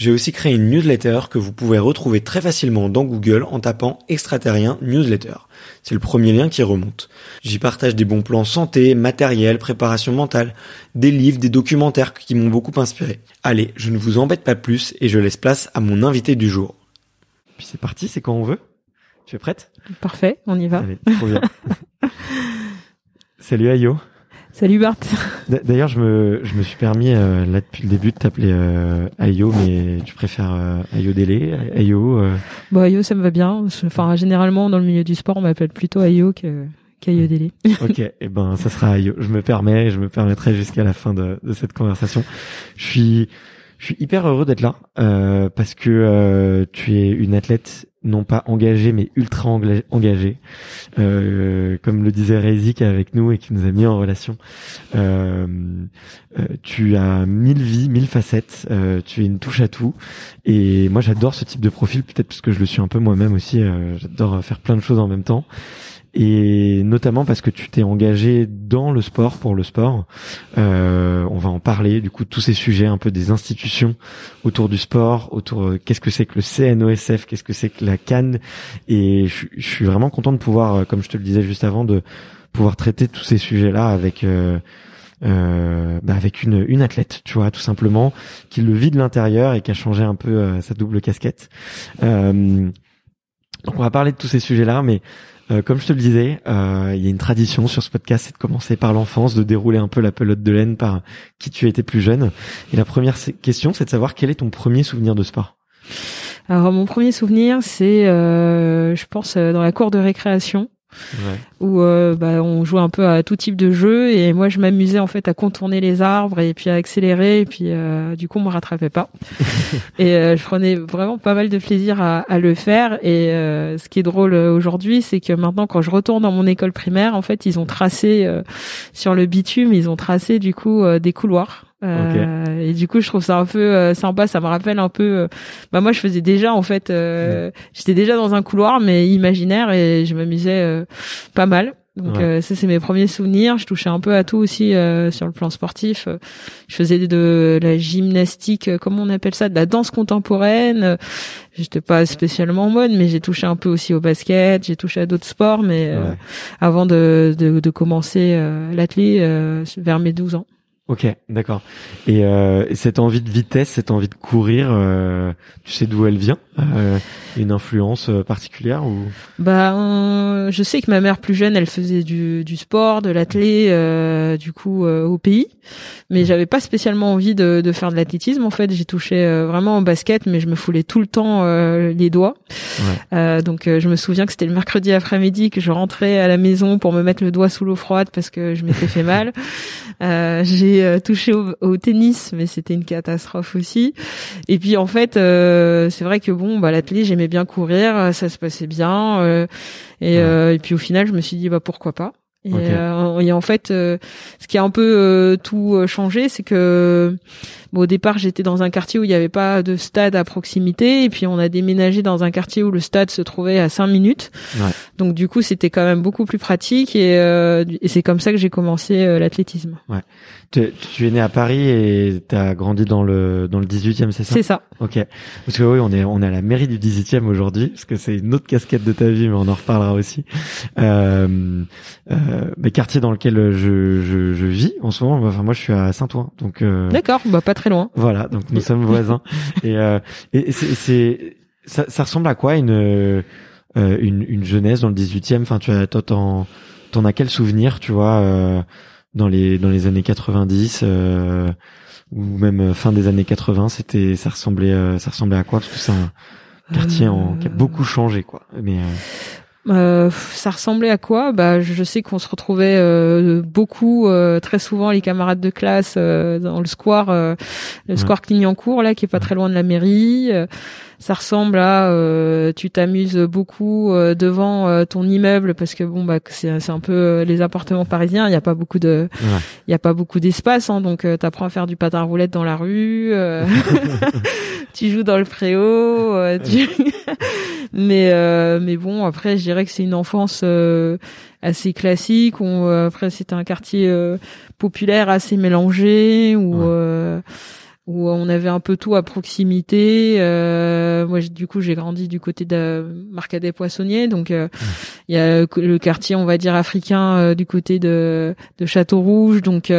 j'ai aussi créé une newsletter que vous pouvez retrouver très facilement dans Google en tapant extraterrien newsletter. C'est le premier lien qui remonte. J'y partage des bons plans santé, matériel, préparation mentale, des livres, des documentaires qui m'ont beaucoup inspiré. Allez, je ne vous embête pas plus et je laisse place à mon invité du jour. Puis c'est parti, c'est quand on veut. Tu es prête? Parfait, on y va. Allez, trop bien. Salut Ayo. Salut Bart. D'ailleurs, je me, je me suis permis euh, là depuis le début de t'appeler euh, Ayo, mais tu préfères euh, Ayo Délé, Ayo. Euh... Bon, Ayo, ça me va bien. Enfin, généralement dans le milieu du sport, on m'appelle plutôt Ayo que qu'Ayo Délé. ok, et eh ben ça sera Ayo. Je me permets, je me permettrai jusqu'à la fin de, de cette conversation. Je suis je suis hyper heureux d'être là euh, parce que euh, tu es une athlète non pas engagée mais ultra engagée, euh, comme le disait Rezik avec nous et qui nous a mis en relation. Euh, euh, tu as mille vies, mille facettes. tu es une touche à tout et moi j'adore ce type de profil peut-être parce que je le suis un peu moi-même aussi. j'adore faire plein de choses en même temps et notamment parce que tu t'es engagé dans le sport pour le sport. Euh, on va en parler du coup de tous ces sujets un peu des institutions autour du sport, autour euh, qu'est-ce que c'est que le CNOSF, qu'est-ce que c'est que la Cannes et je, suis vraiment content de pouvoir, euh, comme je te le disais juste avant, de pouvoir traiter tous ces sujets-là avec euh, euh, bah avec une, une athlète, tu vois, tout simplement, qui le vit de l'intérieur et qui a changé un peu sa double casquette. Donc on va parler de tous ces sujets-là, mais euh, comme je te le disais, euh, il y a une tradition sur ce podcast, c'est de commencer par l'enfance, de dérouler un peu la pelote de laine par qui tu étais plus jeune. Et la première question, c'est de savoir quel est ton premier souvenir de sport? Alors mon premier souvenir, c'est, euh, je pense, dans la cour de récréation ouais. où euh, bah, on jouait un peu à tout type de jeu et moi je m'amusais en fait à contourner les arbres et puis à accélérer et puis euh, du coup on me rattrapait pas et euh, je prenais vraiment pas mal de plaisir à, à le faire et euh, ce qui est drôle aujourd'hui c'est que maintenant quand je retourne dans mon école primaire en fait ils ont tracé sur le bitume ils ont tracé du coup des couloirs euh, Et du coup, je trouve ça un peu euh, sympa. Ça me rappelle un peu. Euh, bah moi, je faisais déjà en fait. J'étais déjà dans un couloir, mais imaginaire, et je m'amusais pas mal. Donc ça, c'est mes premiers souvenirs. Je touchais un peu à tout aussi sur le plan sportif. Je faisais de la gymnastique, comment on appelle ça, de la danse contemporaine. J'étais pas spécialement en mode, mais j'ai touché un peu aussi au basket. J'ai touché à d'autres sports, mais avant de, de, de commencer l'athlète vers mes 12 ans. Ok, d'accord. Et euh, cette envie de vitesse, cette envie de courir, euh, tu sais d'où elle vient euh, Une influence euh, particulière ou? Bah, euh, je sais que ma mère plus jeune, elle faisait du, du sport, de l'athlé, euh, du coup au pays, mais j'avais pas spécialement envie de, de faire de l'athlétisme. En fait, j'ai touché vraiment au basket, mais je me foulais tout le temps les doigts. Ouais. donc, je me souviens que c'était le mercredi après-midi que je rentrais à la maison pour me mettre le doigt sous l'eau froide parce que je m'étais fait mal. j'ai euh, touché au, tennis, mais c'était une catastrophe aussi. Et puis en fait, euh, c'est vrai que bon, bah j'aimais bien courir, euh, ça se passait bien. Et, et, puis au final, je me suis dit bah pourquoi pas. Et, et en fait, ce qui a un peu tout changé, c'est que Bon, au départ, j'étais dans un quartier où il n'y avait pas de stade à proximité, et puis on a déménagé dans un quartier où le stade se trouvait à 5 minutes. Ouais. Donc du coup, c'était quand même beaucoup plus pratique, et, euh, et c'est comme ça que j'ai commencé euh, l'athlétisme. Ouais. Tu, tu, es né à Paris et tu as grandi dans le dans le 18e, c'est ça? C'est ça. Ok. Parce que oui, on est on est à la mairie du 18e aujourd'hui, parce que c'est une autre casquette de ta vie, mais on en reparlera aussi. Euh, euh, mais quartier dans lequel je, je, je vis en ce moment. Enfin, moi, je suis à Saint-Ouen, donc. Euh, D'accord. Bah pas très loin. Voilà, donc nous sommes voisins. et euh, et c'est ça, ça ressemble à quoi une euh, une, une jeunesse dans le 18e Enfin, tu as t'en t'en as quel souvenir, tu vois, euh, dans les dans les années 90 euh, ou même fin des années 80, c'était ça ressemblait euh, ça ressemblait à quoi? Parce que c'est un quartier en, qui a beaucoup changé, quoi. Mais euh, ça ressemblait à quoi? Bah, je sais qu'on se retrouvait euh, beaucoup, euh, très souvent, les camarades de classe dans le square, le square Clignancourt là, qui est pas très loin de la mairie. ça ressemble à, tu t'amuses beaucoup devant ton immeuble parce que bon, bah, c'est c'est un peu les appartements parisiens. Il y a pas beaucoup de, il y a pas beaucoup d'espace, hein, donc t'apprends à faire du patin roulette dans la rue. tu joues dans le préau. tu... mais mais bon, après, je dirais que c'est une enfance euh, assez classique. Euh, après, c'était un quartier euh, populaire assez mélangé où où on avait un peu tout à proximité. Euh, moi, du coup, j'ai grandi du côté de Marcadet Poissonnier, donc il y a le quartier, on va dire africain, du côté de, de Château Rouge, donc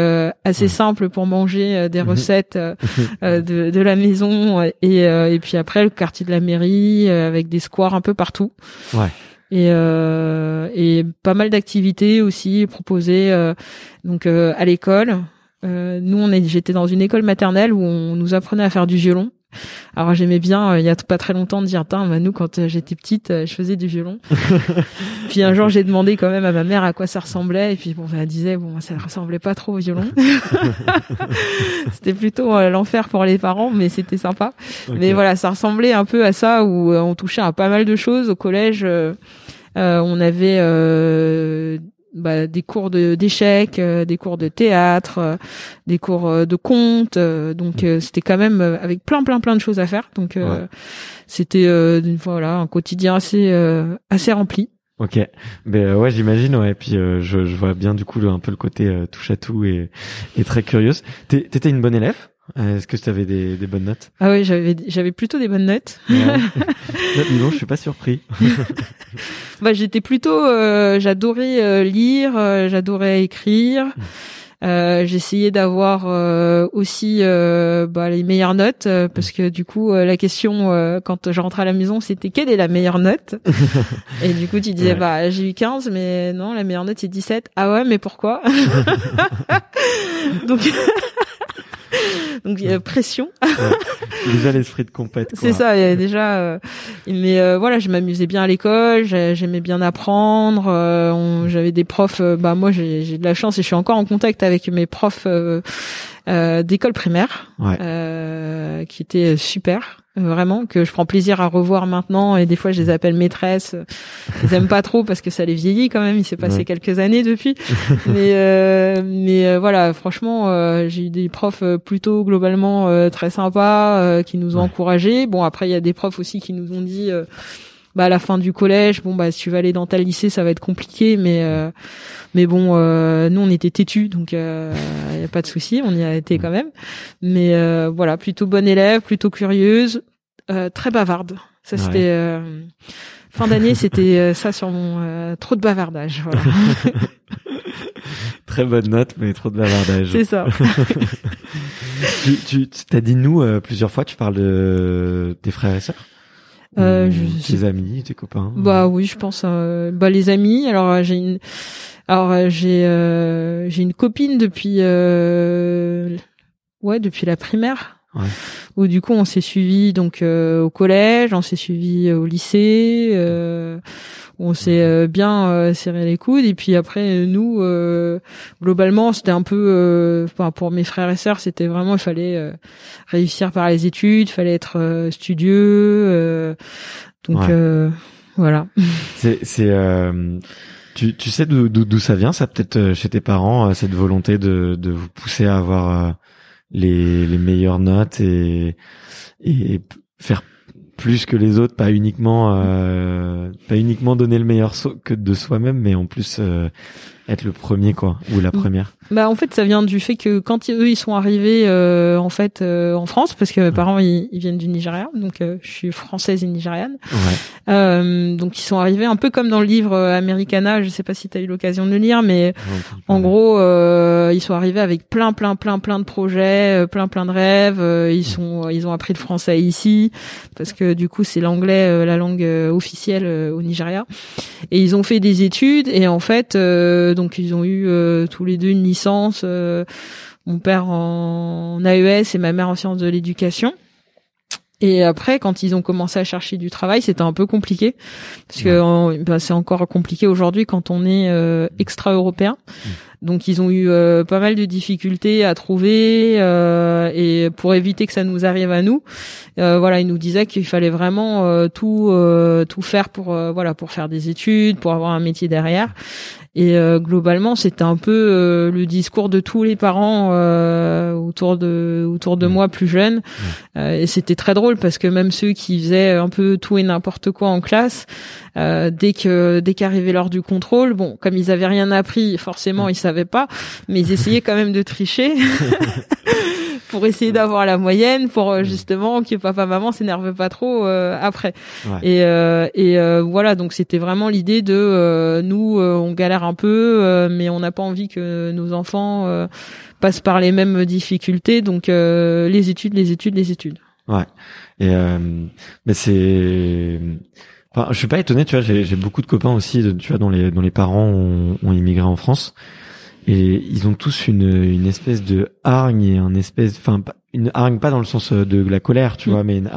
assez simple pour manger des mhm. recettes de, de la maison, et, et puis après le quartier de la mairie avec des squares un peu partout. Ouais et, euh, et pas mal d'activités aussi proposées euh, donc euh, à l'école. Euh, nous, on est, j'étais dans une école maternelle où on nous apprenait à faire du violon. Alors j'aimais bien, euh, il y a pas très longtemps, de dire, bah, nous quand euh, j'étais petite, euh, je faisais du violon. puis un jour j'ai demandé quand même à ma mère à quoi ça ressemblait, et puis bon, elle disait, bon, ça ressemblait pas trop au violon. c'était plutôt l'enfer pour les parents, mais c'était sympa. Mais voilà, ça ressemblait un peu à ça où on touchait à pas mal de choses au collège. on avait bah, des cours de d'échecs, euh, des cours de théâtre, euh, des cours euh, de contes. donc c'était quand même avec plein plein plein de choses à faire. Donc c'était voilà un quotidien assez assez rempli. Ok, ben ouais j'imagine ouais. Et puis je, je vois bien du coup un peu le côté touche à tout et, et très curieuse. T'étais une bonne élève? euh, est-ce que tu avais des, des, bonnes notes? Ah oui, j'avais j'avais plutôt des bonnes notes. Ouais. non, je suis pas surpris. bah j'étais plutôt euh, j'adorais euh, lire, euh, j'adorais écrire. Euh, j'essayais d'avoir aussi bah, les meilleures notes parce que du coup la question quand je rentrais à la maison c'était quelle est la meilleure note? Et du coup tu disais bah j'ai eu 15 mais non la meilleure note c'est 17 ah ouais mais pourquoi? Donc donc il y a pression. Déjà l'esprit de compète. C'est ça, il y a déjà. Euh, mais euh, voilà, je m'amusais bien à l'école, j'aimais bien apprendre. Euh, j'avais des profs. bah moi, j'ai de la chance et je suis encore en contact avec mes profs d'école primaire, qui étaient super vraiment que je prends plaisir à revoir maintenant et des fois je les appelle maîtresses. Je les aime pas trop parce que ça les vieillit quand même. Il s'est passé quelques années depuis. Mais euh, mais euh, voilà franchement euh, j'ai eu des profs plutôt globalement très sympas qui nous ont encouragés. Bon après il y a des profs aussi qui nous ont dit bah à la fin du collège bon bah si tu vas aller dans ta lycée ça va être compliqué mais euh, mais bon euh, nous on était têtus donc il euh, y a pas de souci on y a été quand même mais voilà plutôt bonne élève plutôt curieuse très bavarde ça c'était fin d'année c'était ça sur mon trop de bavardage voilà Très bonne note, mais trop de bavardage. C'est ça. tu, tu t'as dit nous euh, plusieurs fois. Tu parles de tes frères et sœurs? Euh, tes amis, tes copains. Bah oui, je pense. Euh, bah les amis. Alors euh, j'ai une. Alors j'ai j'ai une copine depuis ouais depuis la primaire. Ouais. Où du coup on s'est suivi donc au collège, on s'est suivi au lycée on s'est euh, bien euh, serré les coudes et puis après nous euh, globalement c'était un peu enfin pour mes frères et sœurs c'était vraiment il fallait réussir par les études il fallait être studieux donc voilà. C'est c'est tu, tu sais d'où d'où ça vient ça peut-être chez tes parents cette volonté de de vous pousser à avoir les les meilleures notes et et faire plus que les autres, pas uniquement euh, pas uniquement donner le meilleur que de soi-même, mais en plus euh, être le premier quoi ou la mm. première. Bah en fait ça vient du fait que quand eux ils sont arrivés euh, en fait euh, en France parce que mes parents ils, viennent du Nigeria donc euh, je suis française et nigériane. Ouais. donc ils sont arrivés un peu comme dans le livre Americana, je sais pas si tu as eu l'occasion de le lire mais en gros ils sont arrivés avec plein plein plein plein de projets, plein plein de rêves, ils sont ils ont appris le français ici parce que du coup c'est l'anglais la langue officielle au Nigeria et ils ont fait des études et en fait donc ils ont eu tous les deux une licence euh, mon père en AES et ma mère en sciences de l'éducation. Et après, quand ils ont commencé à chercher du travail, c'était un peu compliqué parce que bah, c'est encore compliqué aujourd'hui quand on est euh, extra-européen. Mmh. Donc ils ont eu euh, pas mal de difficultés à trouver et pour éviter que ça nous arrive à nous, voilà, ils nous disaient qu'il fallait vraiment tout tout faire pour voilà pour faire des études, pour avoir un métier derrière. Et euh, globalement, c'était un peu euh, le discours de tous les parents euh, autour de autour de mmh. moi plus jeune. Mmh. et c'était très drôle parce que même ceux qui faisaient un peu tout et n'importe quoi en classe, dès que dès qu'arrivait l'heure du contrôle, bon, comme ils avaient rien appris, forcément mmh. ils savaient pas, mais ils essayaient quand même de tricher. pour essayer d'avoir la moyenne pour euh, justement que papa maman s'énerve pas trop euh, après. Et euh, et voilà donc c'était vraiment l'idée de nous on galère un peu mais on n'a pas envie que nos enfants passent par les mêmes difficultés. Donc les études les études les études. Ouais. Et mais c'est enfin, je suis pas étonné tu vois j'ai beaucoup de copains aussi tu vois dont les dont les parents ont, ont immigré en France et ils ont tous une, une espèce de hargne et un espèce, enfin une hargne pas dans le sens euh, de la colère, tu mm. vois, mais une,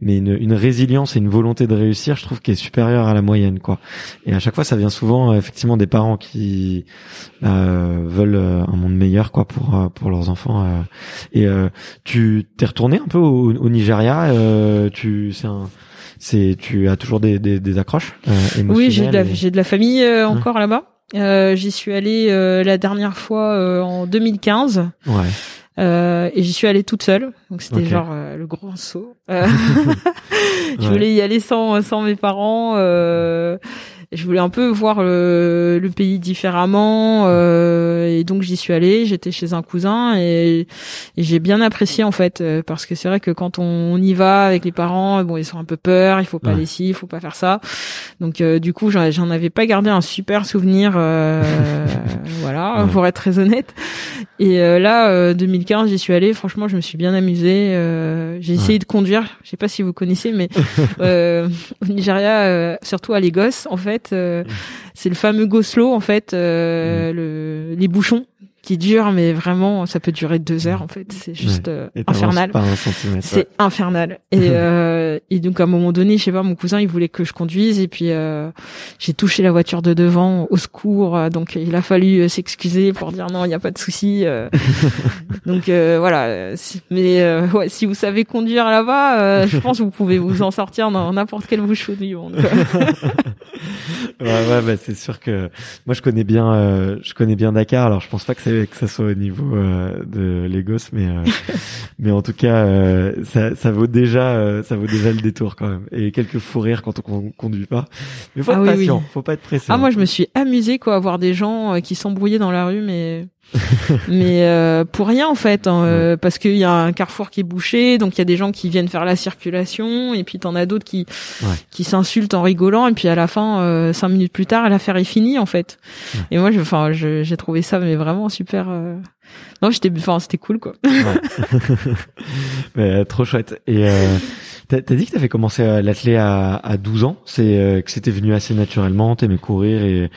mais une, une, résilience et une volonté de réussir, je trouve, qui est supérieure à la moyenne, quoi. Et à chaque fois, ça vient souvent euh, effectivement des parents qui euh, veulent euh, un monde meilleur, quoi, pour pour leurs enfants. Et tu t'es retourné un peu au, au Nigeria, tu c'est un c'est tu as toujours des, des, des accroches Oui, j'ai de la, j'ai de la famille encore là-bas. Euh, j'y suis allée euh, la dernière fois euh, en 2015. Ouais. Euh, et j'y suis allée toute seule, donc c'était genre euh, le grand saut. je voulais y aller sans sans mes parents. Euh, je voulais un peu voir le, le pays différemment euh, et donc j'y suis allée j'étais chez un cousin et, et j'ai bien apprécié en fait euh, parce que c'est vrai que quand on, y va avec les parents bon ils sont un peu peur il faut pas aller ici il faut pas faire ça. Donc euh, du coup j'en avais pas gardé un super souvenir euh, voilà pour être très honnête. Et là 2015 j'y suis allée franchement je me suis bien amusée j'ai essayé de conduire je sais pas si vous connaissez mais au Nigeria surtout à Lagos en fait euh, c'est le fameux go slow en fait, euh, mm. le, les bouchons qui dure, mais vraiment, ça peut durer deux heures en fait. C'est juste euh, infernal. C'est infernal. Et, euh, et donc à un moment donné, je sais pas, mon cousin il voulait que je conduise et puis euh, j'ai touché la voiture de devant au secours. Donc il a fallu s'excuser pour dire non, il n'y a pas de souci. donc voilà. Mais ouais, si vous savez conduire là-bas, je pense que vous pouvez vous en sortir dans n'importe quel bouchon du monde. ouais, ouais, bah, c'est sûr que moi je connais bien, je connais bien Dakar. Alors je pense pas que c'est que ça soit au niveau euh, de Lagos, mais euh, mais en tout cas, euh, ça, ça vaut déjà ça vaut déjà le détour quand même. Et quelques fous rires quand on conduit pas. Mais faut ah être patient, faut pas être pressé. Ah moi je me suis amusée quoi à voir des gens qui s'embrouillaient dans la rue, mais mais euh, pour rien en fait, hein, euh, parce qu'il y a un carrefour qui est bouché, donc il y a des gens qui viennent faire la circulation, et puis t'en as d'autres qui qui s'insultent en rigolant, et puis à la fin, euh, cinq minutes plus tard, l'affaire est finie en fait. Et moi, enfin, j'ai trouvé ça mais vraiment super. Non, j'étais, enfin, c'était cool quoi. mais, trop chouette. Et T'as dit que t'avais commencé à l'athlé à, à 12 ans, c'est euh, que c'était venu assez naturellement, t'aimais courir et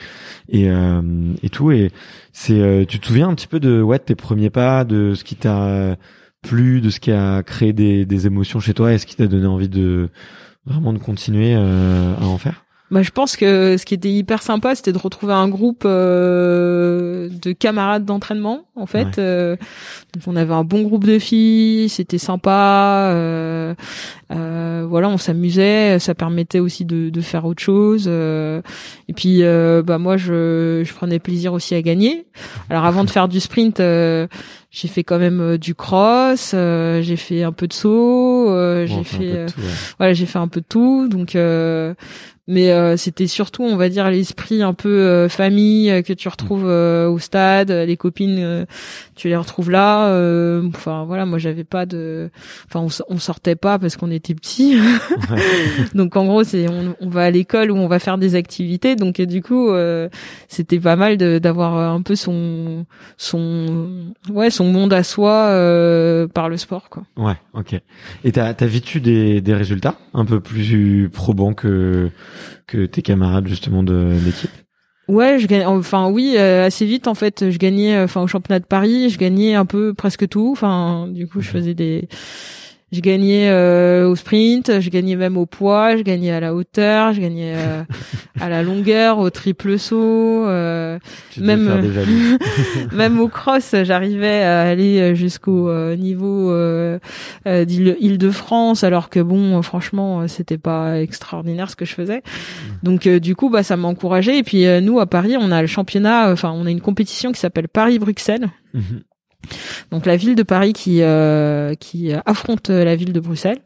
et, euh, et tout. Et c'est, euh, tu te souviens un petit peu de ouais tes premiers pas, de ce qui t'a plu, de ce qui a créé des, des émotions chez toi, et ce qui t'a donné envie de vraiment de continuer à en faire? Bah, je pense que ce qui était hyper sympa, c'était de retrouver un groupe euh, de camarades d'entraînement. En fait, euh, on avait un bon groupe de filles, c'était sympa. Euh, euh voilà, on s'amusait, ça permettait aussi de, de faire autre chose. Euh, et puis, bah moi, je, je prenais plaisir aussi à gagner. Alors, avant de faire du sprint j'ai fait quand même du cross, euh, j'ai fait un peu de saut, euh, j'ai fait, voilà, j'ai fait un peu de tout. Donc mais euh, c'était surtout on va dire l'esprit un peu euh, famille euh, que tu retrouves au stade les copines tu les retrouves là enfin voilà moi j'avais pas de enfin on, sortait pas parce qu'on était petits. Donc en gros c'est on, on, va à l'école où on va faire des activités. Donc du coup c'était pas mal d'avoir un peu son son ouais son monde à soi par le sport quoi ouais ok et t'as t'as vécu des des résultats un peu plus probants que que tes camarades justement de l'équipe Ouais, je gagne. Enfin, oui, euh, assez vite en fait. Je gagnais. Enfin, au championnat de Paris, je gagnais un peu presque tout. Enfin, du coup, je faisais des je gagnais euh, au sprint, je gagnais même au poids, je gagnais à la hauteur, je gagnais euh, à la longueur, au triple saut, euh, même même au cross, j'arrivais à aller jusqu'au niveau d'Île-de-France, alors que bon, franchement, c'était pas extraordinaire ce que je faisais. Donc du coup, bah ça m'a encouragé. Et puis nous à Paris, on a le championnat, enfin on a une compétition qui s'appelle Paris-Bruxelles. Mhm. Donc la ville de Paris qui euh, qui affronte la ville de Bruxelles.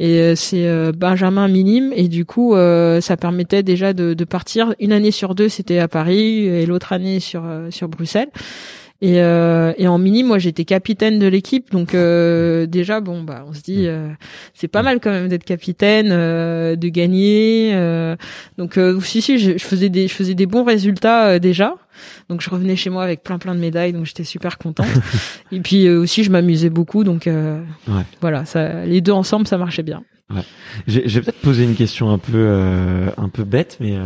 Et euh, c'est euh, Benjamin minime et du coup ça permettait déjà de, de, partir une année sur deux c'était à Paris et l'autre année sur sur Bruxelles. Et, et en mini, moi j'étais capitaine de l'équipe, donc déjà bon bah on se dit c'est pas mal quand même d'être capitaine, de gagner. donc si si je, je, faisais des je faisais des bons résultats déjà. Donc je revenais chez moi avec plein plein de médailles, donc j'étais super contente. et puis euh, aussi je m'amusais beaucoup, donc euh, voilà, ça, les deux ensemble ça marchait bien. Ouais. J'ai peut-être posé une question un peu euh, un peu bête, mais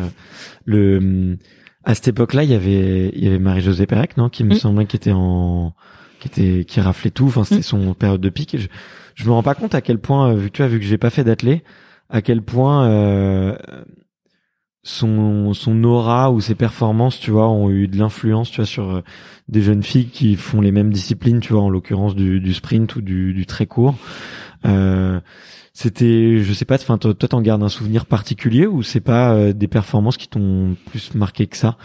le à cette époque-là, il y avait il y avait Marie-Josée Pérec, non, qui me mm. semblait qui était en qui était qui raflait tout. Enfin, c'était mm. son période de pic. je, je me rends pas compte à quel point, vu que tu as vu que j'ai pas fait d'athlé, à quel point euh, son son aura ou ses performances, tu vois, ont eu de l'influence, tu vois, sur euh, des jeunes filles qui font les mêmes disciplines, tu vois, en l'occurrence du, du sprint ou du, du très court. Euh, c'était, je sais pas, enfin, toi, t'en gardes un souvenir particulier ou c'est pas euh, des performances qui t'ont plus marqué que ça?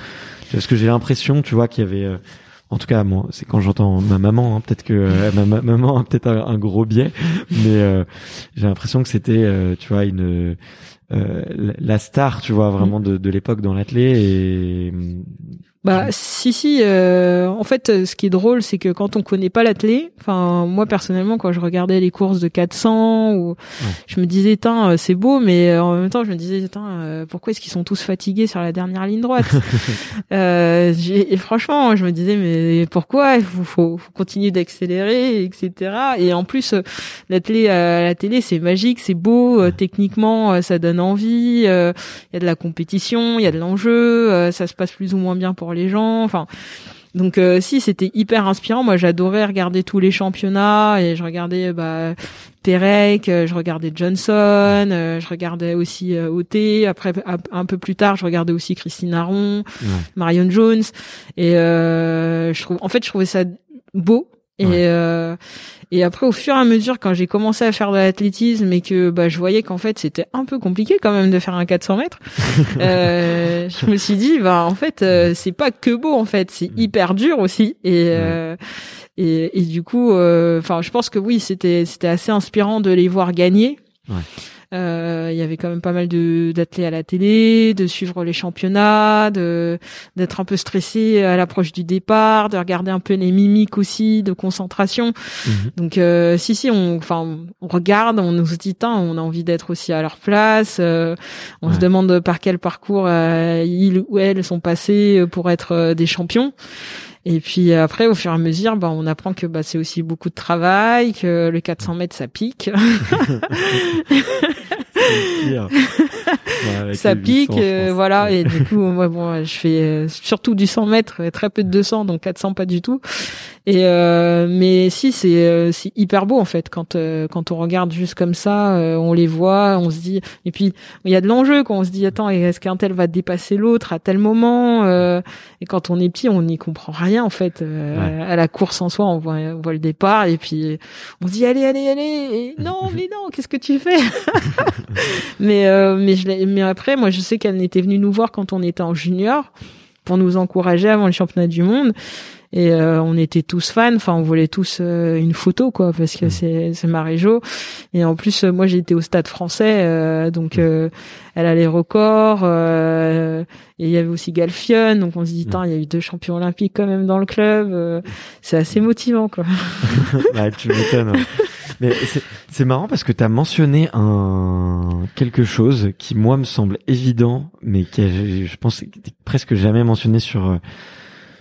Parce que j'ai l'impression, tu vois, qu'il y avait euh, en tout cas moi c'est quand j'entends ma maman hein, peut-être que ma, maman a peut-être un, gros biais mais j'ai l'impression que c'était tu vois une euh, la star, tu vois, vraiment de, de l'époque dans l'athlé et bah si si euh, en fait ce qui est drôle c'est que quand on connaît pas l'athlé, enfin moi personnellement quand je regardais les courses de 400 ou je me disais tiens euh, c'est beau mais euh, en même temps je me disais tiens pourquoi est-ce qu'ils sont tous fatigués sur la dernière ligne droite euh, et franchement je me disais mais pourquoi il faut, faut, continuer d'accélérer etc et en plus l'athlé à la télé c'est magique c'est beau techniquement ça donne envie il y a de la compétition il y a de l'enjeu ça se passe plus ou moins bien pour les gens. Enfin, donc euh, si c'était hyper inspirant. Moi, j'adorais regarder tous les championnats et je regardais bah Perec, euh, je regardais Johnson, euh, je regardais aussi OT. Après, un peu plus tard, je regardais aussi Christine Aron, Marion Jones. Et je trouve, en fait, je trouvais ça beau. Et et après, au fur et à mesure, quand j'ai commencé à faire de l'athlétisme et que bah, je voyais qu'en fait c'était un peu compliqué quand même de faire un 400 mètres, euh, je me suis dit bah en fait euh, c'est pas que beau en fait, c'est mm. hyper dur aussi. Et euh, et, et, du coup, euh, enfin, je pense que oui, c'était c'était assez inspirant de les voir gagner. Euh, il y avait quand même pas mal de d'athlètes à la télé, de suivre les championnats, de d'être un peu stressé à l'approche du départ, de regarder un peu les mimiques aussi, de concentration. Mhm. Donc euh, si si, on enfin on regarde, on nous dit on a envie d'être aussi à leur place. Euh, on se demande par quel parcours ils ou elles sont passés pour être des champions. Et puis après, au fur et à mesure, bah, on apprend que bah, c'est aussi beaucoup de travail, que le 400 mètres, ça pique. ça pique, euh, voilà. Et du coup, moi, bon, je fais euh, surtout du 100 mètres, très peu de 200, donc 400 pas du tout. Et euh, mais si c'est euh, c'est hyper beau en fait quand euh, quand on regarde juste comme ça, on les voit, on se dit et puis il y a de l'enjeu quand on se dit attends est-ce qu'un tel va dépasser l'autre à tel moment et quand on est petit on n'y comprend rien en fait à la course en soi on voit on voit le départ et puis on se dit allez allez allez et non mais non qu'est-ce que tu fais? mais mais je mais après moi je sais qu'elle était venue nous voir quand on était en junior pour nous encourager avant le championnat du monde et euh, on était tous fans enfin on voulait tous euh, une photo quoi parce que mm. c'est c'est Maréjo et en plus euh, moi j'étais au stade français donc mm. elle a les records et il y avait aussi Galfion donc on se dit mm. il y a eu deux champions olympiques quand même dans le club c'est assez motivant quoi bah, tu m'étonnes hein. mais c'est marrant parce que tu as mentionné un quelque chose qui moi me semble évident mais qui je pense presque jamais mentionné sur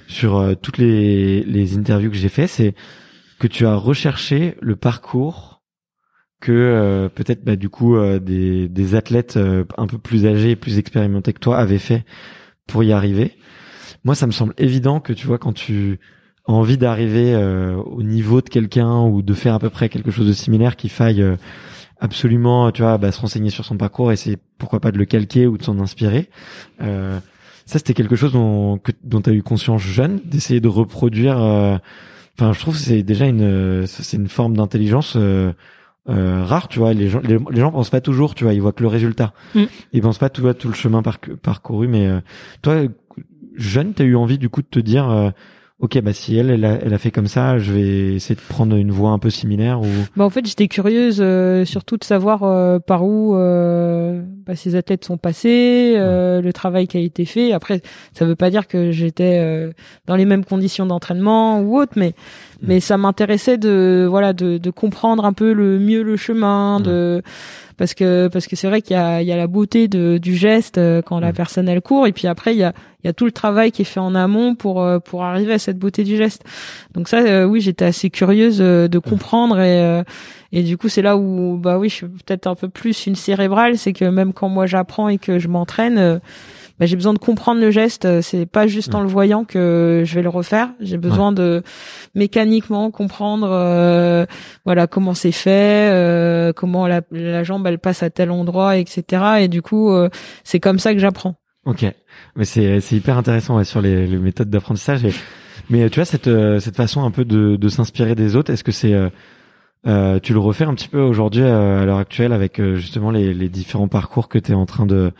sur euh, toutes les, les interviews que j'ai fait, c'est que tu as recherché le parcours que euh, peut-être bah, du coup euh, des, des athlètes un peu plus âgés et plus expérimentés que toi avaient fait pour y arriver. Moi, ça me semble évident que tu vois quand tu envie d'arriver au niveau de quelqu'un ou de faire à peu près quelque chose de similaire, qu'il faille absolument, tu vois, bah, se renseigner sur son parcours et c'est pourquoi pas de le calquer ou de s'en inspirer. Euh, ça, c'était quelque chose dont, dont tu as eu conscience jeune, d'essayer de reproduire. Euh, enfin, je trouve que c'est déjà une, c'est une forme d'intelligence euh, euh, rare, tu vois. Les gens, les, gens pensent pas toujours, tu vois. Ils voient que le résultat. Mm. Ils pensent pas tout, tout le chemin parcouru. Mais toi, jeune, tu as eu envie du coup de te dire ok bah si elle elle a, elle a, fait comme ça je vais essayer de prendre une voie un peu similaire ou bah en fait j'étais curieuse euh, surtout de savoir euh, par où euh, bah, ces athlètes sont passés euh, le travail qui a été fait après ça veut pas dire que j'étais dans les mêmes conditions d'entraînement ou autre mais. Mais ça m'intéressait de voilà de, de comprendre un peu le mieux le chemin de parce que parce que c'est vrai qu'il y a il y a la beauté de, du geste euh, quand la mm. personne elle court et puis après il y a il y a tout le travail qui est fait en amont pour euh, pour arriver à cette beauté du geste. Donc ça euh, oui, j'étais assez curieuse de mm. comprendre et et du coup c'est là où bah oui, je suis peut-être un peu plus une cérébrale, c'est que même quand moi j'apprends et que je m'entraîne bah, j'ai besoin de comprendre le geste. Euh, c'est pas juste en le voyant que je vais le refaire. J'ai besoin de mécaniquement comprendre, euh, voilà comment c'est fait, euh, comment la, la, jambe elle passe à tel endroit, etc. Et du coup, c'est comme ça que j'apprends. Ok, mais c'est c'est hyper intéressant ouais, sur les, les méthodes d'apprentissage. Mais tu vois cette cette façon un peu de, de s'inspirer des autres. Est-ce que c'est euh, tu le refais un petit peu aujourd'hui à l'heure actuelle avec justement les, les différents parcours que tu es en train de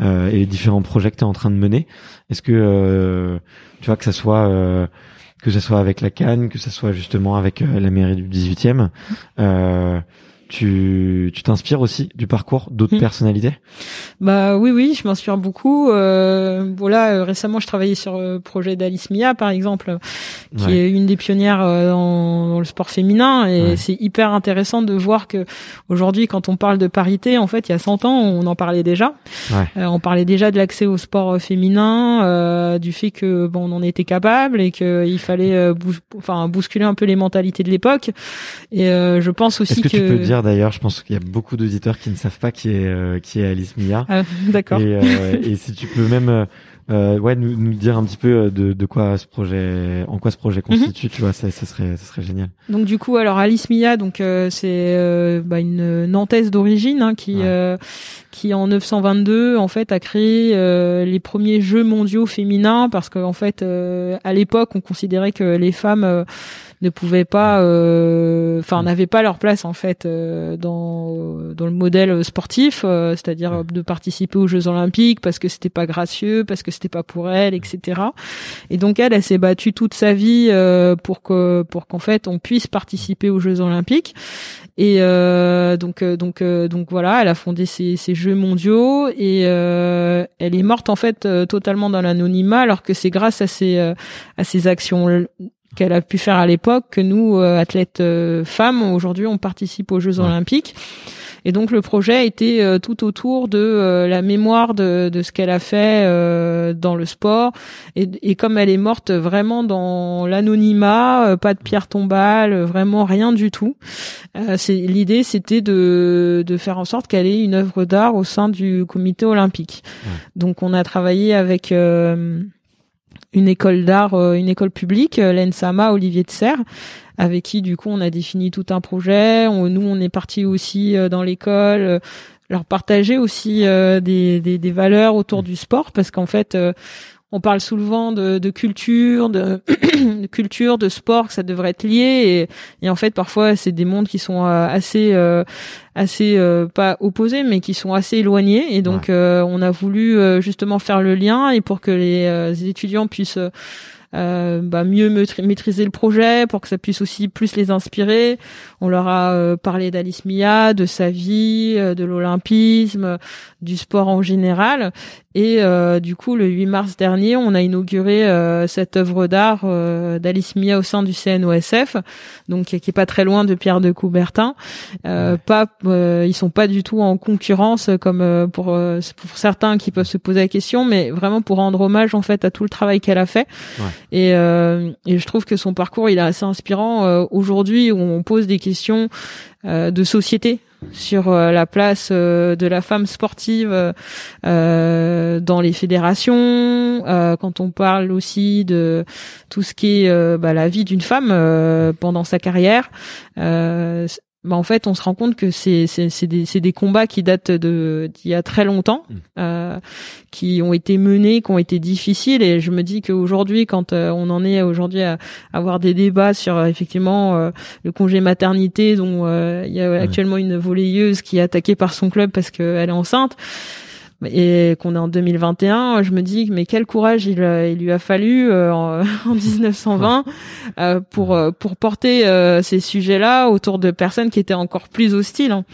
euh, et les différents projets que tu es en train de mener. Est-ce que euh, tu vois que ça soit euh, que ça soit avec la Cannes, que ça soit justement avec la mairie du 18e, euh, tu tu t'inspires aussi du parcours d'autres hmm. personnalités? Bah oui oui, je m'inspire beaucoup. Euh, voilà, euh, récemment je travaillais sur le projet d'Alice Mia par exemple, qui est une des pionnières euh, dans, dans le sport féminin et c'est hyper intéressant de voir que aujourd'hui quand on parle de parité, en fait il y a 100 ans on en parlait déjà. Euh, on parlait déjà de l'accès au sport féminin, euh, du fait que bon on en était capable et qu'il fallait enfin bousculer un peu les mentalités de l'époque. Et je pense aussi que, que tu peux dire d'ailleurs, je pense qu'il y a beaucoup d'auditeurs qui ne savent pas qui est euh, qui est Alice Mia. Ah, D'accord. Et, euh, et, si tu peux même euh, euh, ouais nous, nous, dire un petit peu de, de quoi ce projet en quoi ce projet mhm. constitue tu vois ça, ça serait ça serait génial donc du coup alors Alice Mia donc euh, c'est euh, bah, une nantaise d'origine hein, qui qui en 922 en fait a créé les premiers jeux mondiaux féminins parce qu'en fait à l'époque on considérait que les femmes ne pouvaient pas, enfin, n'avaient pas leur place en fait dans dans le modèle sportif, c'est-à-dire de participer aux Jeux Olympiques parce que c'était pas gracieux, parce que c'était pas pour elle, etc. Et donc elle, elle s'est battue toute sa vie pour que pour qu'en fait on puisse participer aux Jeux Olympiques. Et euh, donc euh, donc euh, donc voilà, elle a fondé ces, ces Jeux mondiaux et elle est morte en fait totalement dans l'anonymat, alors que c'est grâce à ces à ces actions qu'elle a pu faire à l'époque que nous athlètes femmes aujourd'hui on participe aux Jeux Olympiques. Et donc le projet était euh, tout autour de euh, la mémoire de, de ce qu'elle a fait euh, dans le sport. Et, et, comme elle est morte vraiment dans l'anonymat, pas de pierre tombale, vraiment rien du tout. c'est l'idée, c'était de, de faire en sorte qu'elle ait une œuvre d'art au sein du comité olympique. Donc on a travaillé avec une école d'art, une école publique, l'ENSAMA Olivier de Serre, avec qui du coup on a défini tout un projet. nous on est parti aussi euh, dans l'école euh, leur partager aussi euh, des, des, valeurs autour du sport parce qu'en fait on parle souvent de, de culture, de, de, culture, de sport, que ça devrait être lié, et, et en fait parfois c'est des mondes qui sont assez, assez pas opposés, mais qui sont assez éloignés, et donc on a voulu justement faire le lien et pour que les étudiants puissent euh, bah, mieux maîtriser le projet pour que ça puisse aussi plus les inspirer. On leur a euh, parlé d'Alice Mia, de sa vie, euh, de l'olympisme, du sport en général. Et euh, du coup, le 8 mars dernier, on a inauguré cette œuvre d'art d'Alice Mia au sein du CNOSF, donc qui est pas très loin de Pierre de Coubertin. Pas, ils sont pas du tout en concurrence comme pour pour certains qui peuvent se poser la question, mais vraiment pour rendre hommage en fait à tout le travail qu'elle a fait. Ouais. Et, euh, et je trouve que son parcours il est assez inspirant euh, aujourd'hui où on pose des questions euh, de société sur euh, la place euh, de la femme sportive dans les fédérations, quand on parle aussi de tout ce qui est bah, la vie d'une femme pendant sa carrière bah en fait on se rend compte que c'est c'est des c'est des combats qui datent de d'il y a très longtemps mmh. euh, qui ont été menés qui ont été difficiles et je me dis qu'aujourd'hui quand euh, on en est aujourd'hui à, avoir des débats sur euh, effectivement euh, le congé maternité dont il y a actuellement une volleyeuse qui est attaquée par son club parce qu'elle est enceinte et qu'on est en 2021, je me dis mais quel courage il, il lui a fallu euh, en, 1920 euh, pour euh, pour porter ces sujets-là autour de personnes qui étaient encore plus hostiles hein,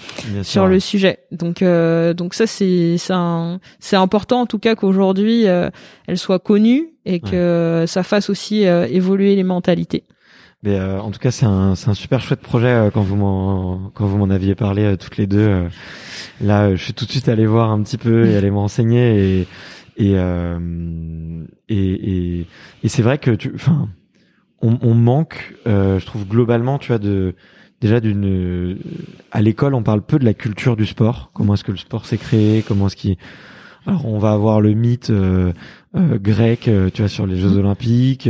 sur le sujet. Donc donc ça c'est c'est important en tout cas qu'aujourd'hui elle soit connue et que ça fasse aussi évoluer les mentalités. Mais en tout cas, c'est un, un super chouette projet quand vous m'en quand vous m'en aviez parlé toutes les deux. Là, je suis tout de suite allé voir un petit peu et aller me renseigner et et euh, et, et, et c'est vrai que tu, enfin, on, on manque, euh, je trouve globalement, tu vois, de déjà d'une à l'école, on parle peu de la culture du sport. Comment est-ce que le sport s'est créé? Comment est-ce qu'il alors on va avoir le mythe euh, euh, grec, euh, tu vois, sur les Jeux mm. Olympiques.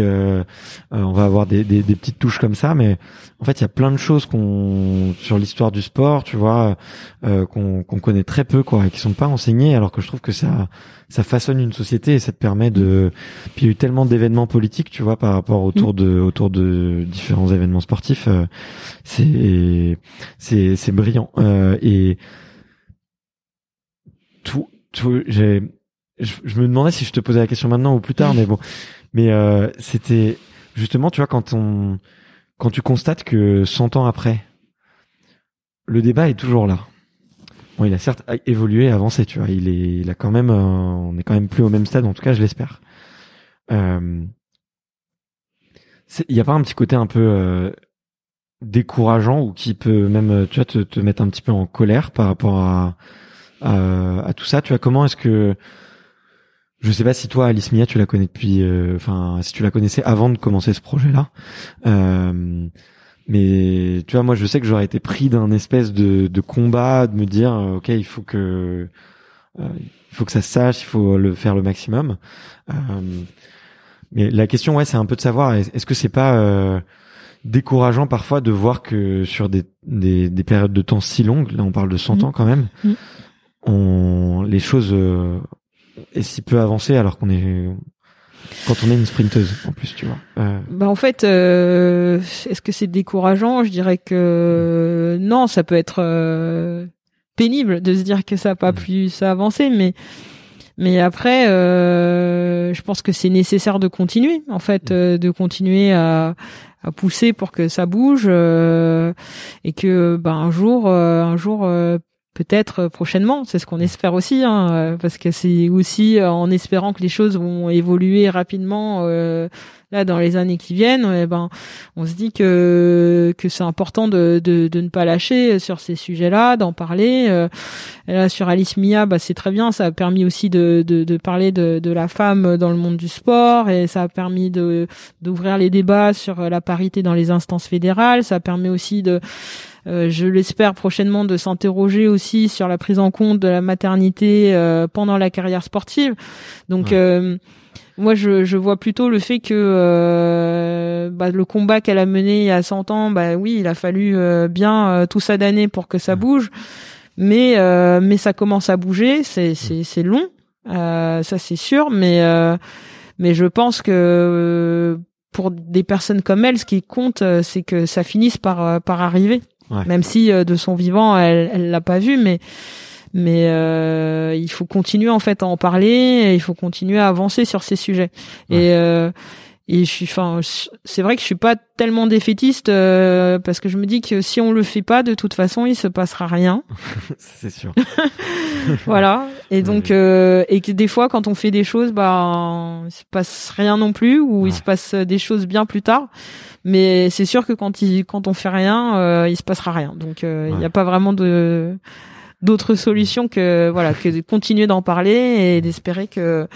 on va avoir des, des, des, petites touches comme ça, mais en fait, il y a plein de choses qu'on sur l'histoire du sport, tu vois, qu'on qu'on connaît très peu, quoi, et qui sont pas enseignées, alors que je trouve que ça ça façonne une société et ça te permet de. Puis il y a eu tellement d'événements politiques, tu vois, par rapport autour mm. de autour de différents événements sportifs. c'est c'est c'est brillant et tout j'ai, je, me demandais si je te posais la question maintenant ou plus tard, mais bon, mais euh, c'était justement, tu vois, quand on, quand tu constates que 100 ans après, le débat est toujours là. Bon, il a certes évolué, avancé, tu vois. Il est, il a quand même, on est quand même plus au même stade. En tout cas, je l'espère. Euh, il n'y a pas un petit côté un peu euh, décourageant ou qui peut même, tu vois, te, te mettre un petit peu en colère par rapport à à, tout ça. Tu vois, comment est-ce que je sais pas si toi, Alice Mia, tu la connais depuis, euh, enfin, si tu la connaissais avant de commencer ce projet-là. Euh, mais tu vois, moi, je sais que j'aurais été pris d'un espèce de, de, combat, de me dire, euh, ok, il faut que, euh, il faut que ça se sache, il faut le faire le maximum. mais la question, ouais, c'est un peu de savoir, est-ce que c'est pas décourageant parfois de voir que sur des, des, des, périodes de temps si longues, là, on parle de 100 mmh. ans quand même. Mmh on, les choses euh, est si peu avancées alors qu'on est Quand on est une sprinteuse, en plus, tu vois. Euh... Bah en fait, euh, est-ce que c'est décourageant? Je dirais que non, ça peut être euh, pénible de se dire que ça n'a pas pu ça avancer, mais mais après, euh, je pense que c'est nécessaire de continuer, en fait, de continuer à, à pousser pour que ça bouge et que bah, un jour, un jour peut-être prochainement, c'est ce qu'on espère aussi, hein, euh, parce que c'est aussi euh, en espérant que les choses vont évoluer rapidement euh, là dans les années qui viennent. Eh ben, on se dit que que c'est important de, de, de ne pas lâcher sur ces sujets-là, d'en parler. là sur Alice Mia, bah, c'est très bien, ça a permis aussi de, de, de parler de, de la femme dans le monde du sport et ça a permis de d'ouvrir les débats sur la parité dans les instances fédérales. Ça permet aussi de euh, je l'espère prochainement de s'interroger aussi sur la prise en compte de la maternité euh, pendant la carrière sportive. Donc euh, moi, je, je, vois plutôt le fait que bah, le combat qu'elle a mené il y a 100 ans, bah oui, il a fallu bien tout ça d'années pour que ça bouge, mais mais ça commence à bouger. C'est c'est c'est long, ça c'est sûr, mais mais je pense que pour des personnes comme elle, ce qui compte, c'est que ça finisse par par arriver. Même si euh, de son vivant, elle, elle l'a pas vu, mais mais euh, il faut continuer en fait à en parler, et il faut continuer à avancer sur ces sujets. Et euh, et je suis, enfin, c'est vrai que je suis pas tellement défaitiste euh, parce que je me dis que si on le fait pas, de toute façon, il se passera rien. c'est sûr. voilà. Et donc, euh, et que des fois, quand on fait des choses, bah, il se passe rien non plus, ou il se passe des choses bien plus tard. Mais c'est sûr que quand il, quand on fait rien, euh, il se passera rien. Donc, euh, il n'y a pas vraiment de d'autres solutions que voilà que de continuer d'en parler et d'espérer que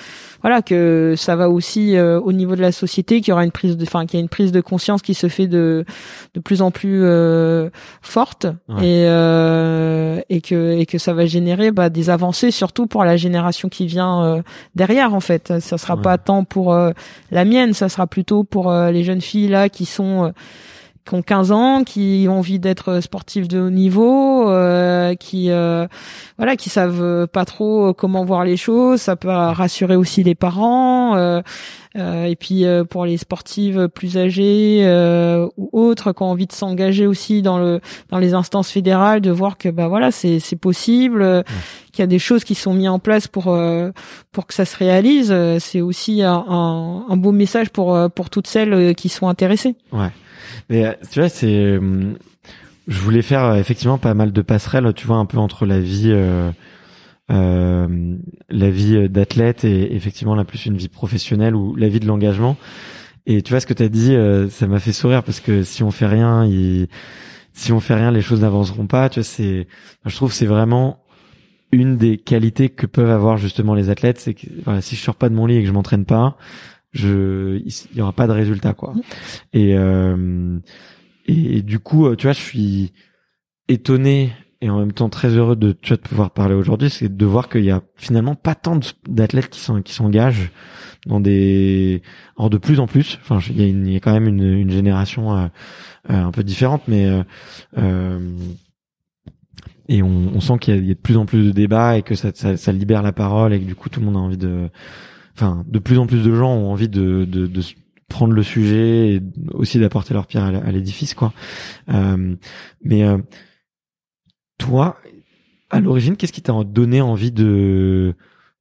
voilà que ça va aussi euh, au niveau de la société qu'il y aura une prise de enfin qu'il y a une prise de conscience qui se fait de de plus en plus euh, forte et euh, et que et que ça va générer bah, des avancées surtout pour la génération qui vient euh, derrière en fait. Ça sera pas tant pour la mienne ça sera plutôt pour les jeunes filles là qui sont qui ont 15 ans, qui ont envie d'être sportifs de haut niveau, euh, qui euh, voilà, qui savent pas trop comment voir les choses. Ça peut rassurer aussi les parents. Euh, euh et puis pour les sportives plus âgées ou autres qui ont envie de s'engager aussi dans le dans les instances fédérales, de voir que bah voilà c'est c'est possible, qu'il y a des choses qui sont mises en place pour pour que ça se réalise. C'est aussi un, un, un, beau message pour pour toutes celles qui sont intéressées. Ouais. Mais euh, tu vois, c'est, euh, je voulais faire euh, effectivement pas mal de passerelles, tu vois, un peu entre la vie, euh, euh, la vie d'athlète et effectivement la plus une vie professionnelle ou la vie de l'engagement. Et tu vois ce que tu as dit, ça m'a fait sourire parce que si on fait rien, il, si on fait rien, les choses n'avanceront pas. Tu vois, c'est, je trouve, c'est vraiment une des qualités que peuvent avoir justement les athlètes, c'est que voilà, si je sors pas de mon lit et que je m'entraîne pas, je il y aura pas de résultat quoi. Et euh, et, du coup, euh, tu vois, je suis étonné et en même temps très heureux de tu vois, de pouvoir parler aujourd'hui, c'est de voir qu'il y a finalement pas tant d'athlètes qui s'engagent dans des alors de plus en plus. Enfin, il y a, quand même une, génération euh, euh un peu différente, mais euh, et on, sent qu'il y, a de plus en plus de débats et que ça libère la parole et que du coup tout le monde a envie de enfin, de plus en plus de gens ont envie de, de, de prendre le sujet et aussi d'apporter leur pierre à l'édifice, quoi. Euh, mais euh, toi, à l'origine, qu'est-ce qui t'a donné envie de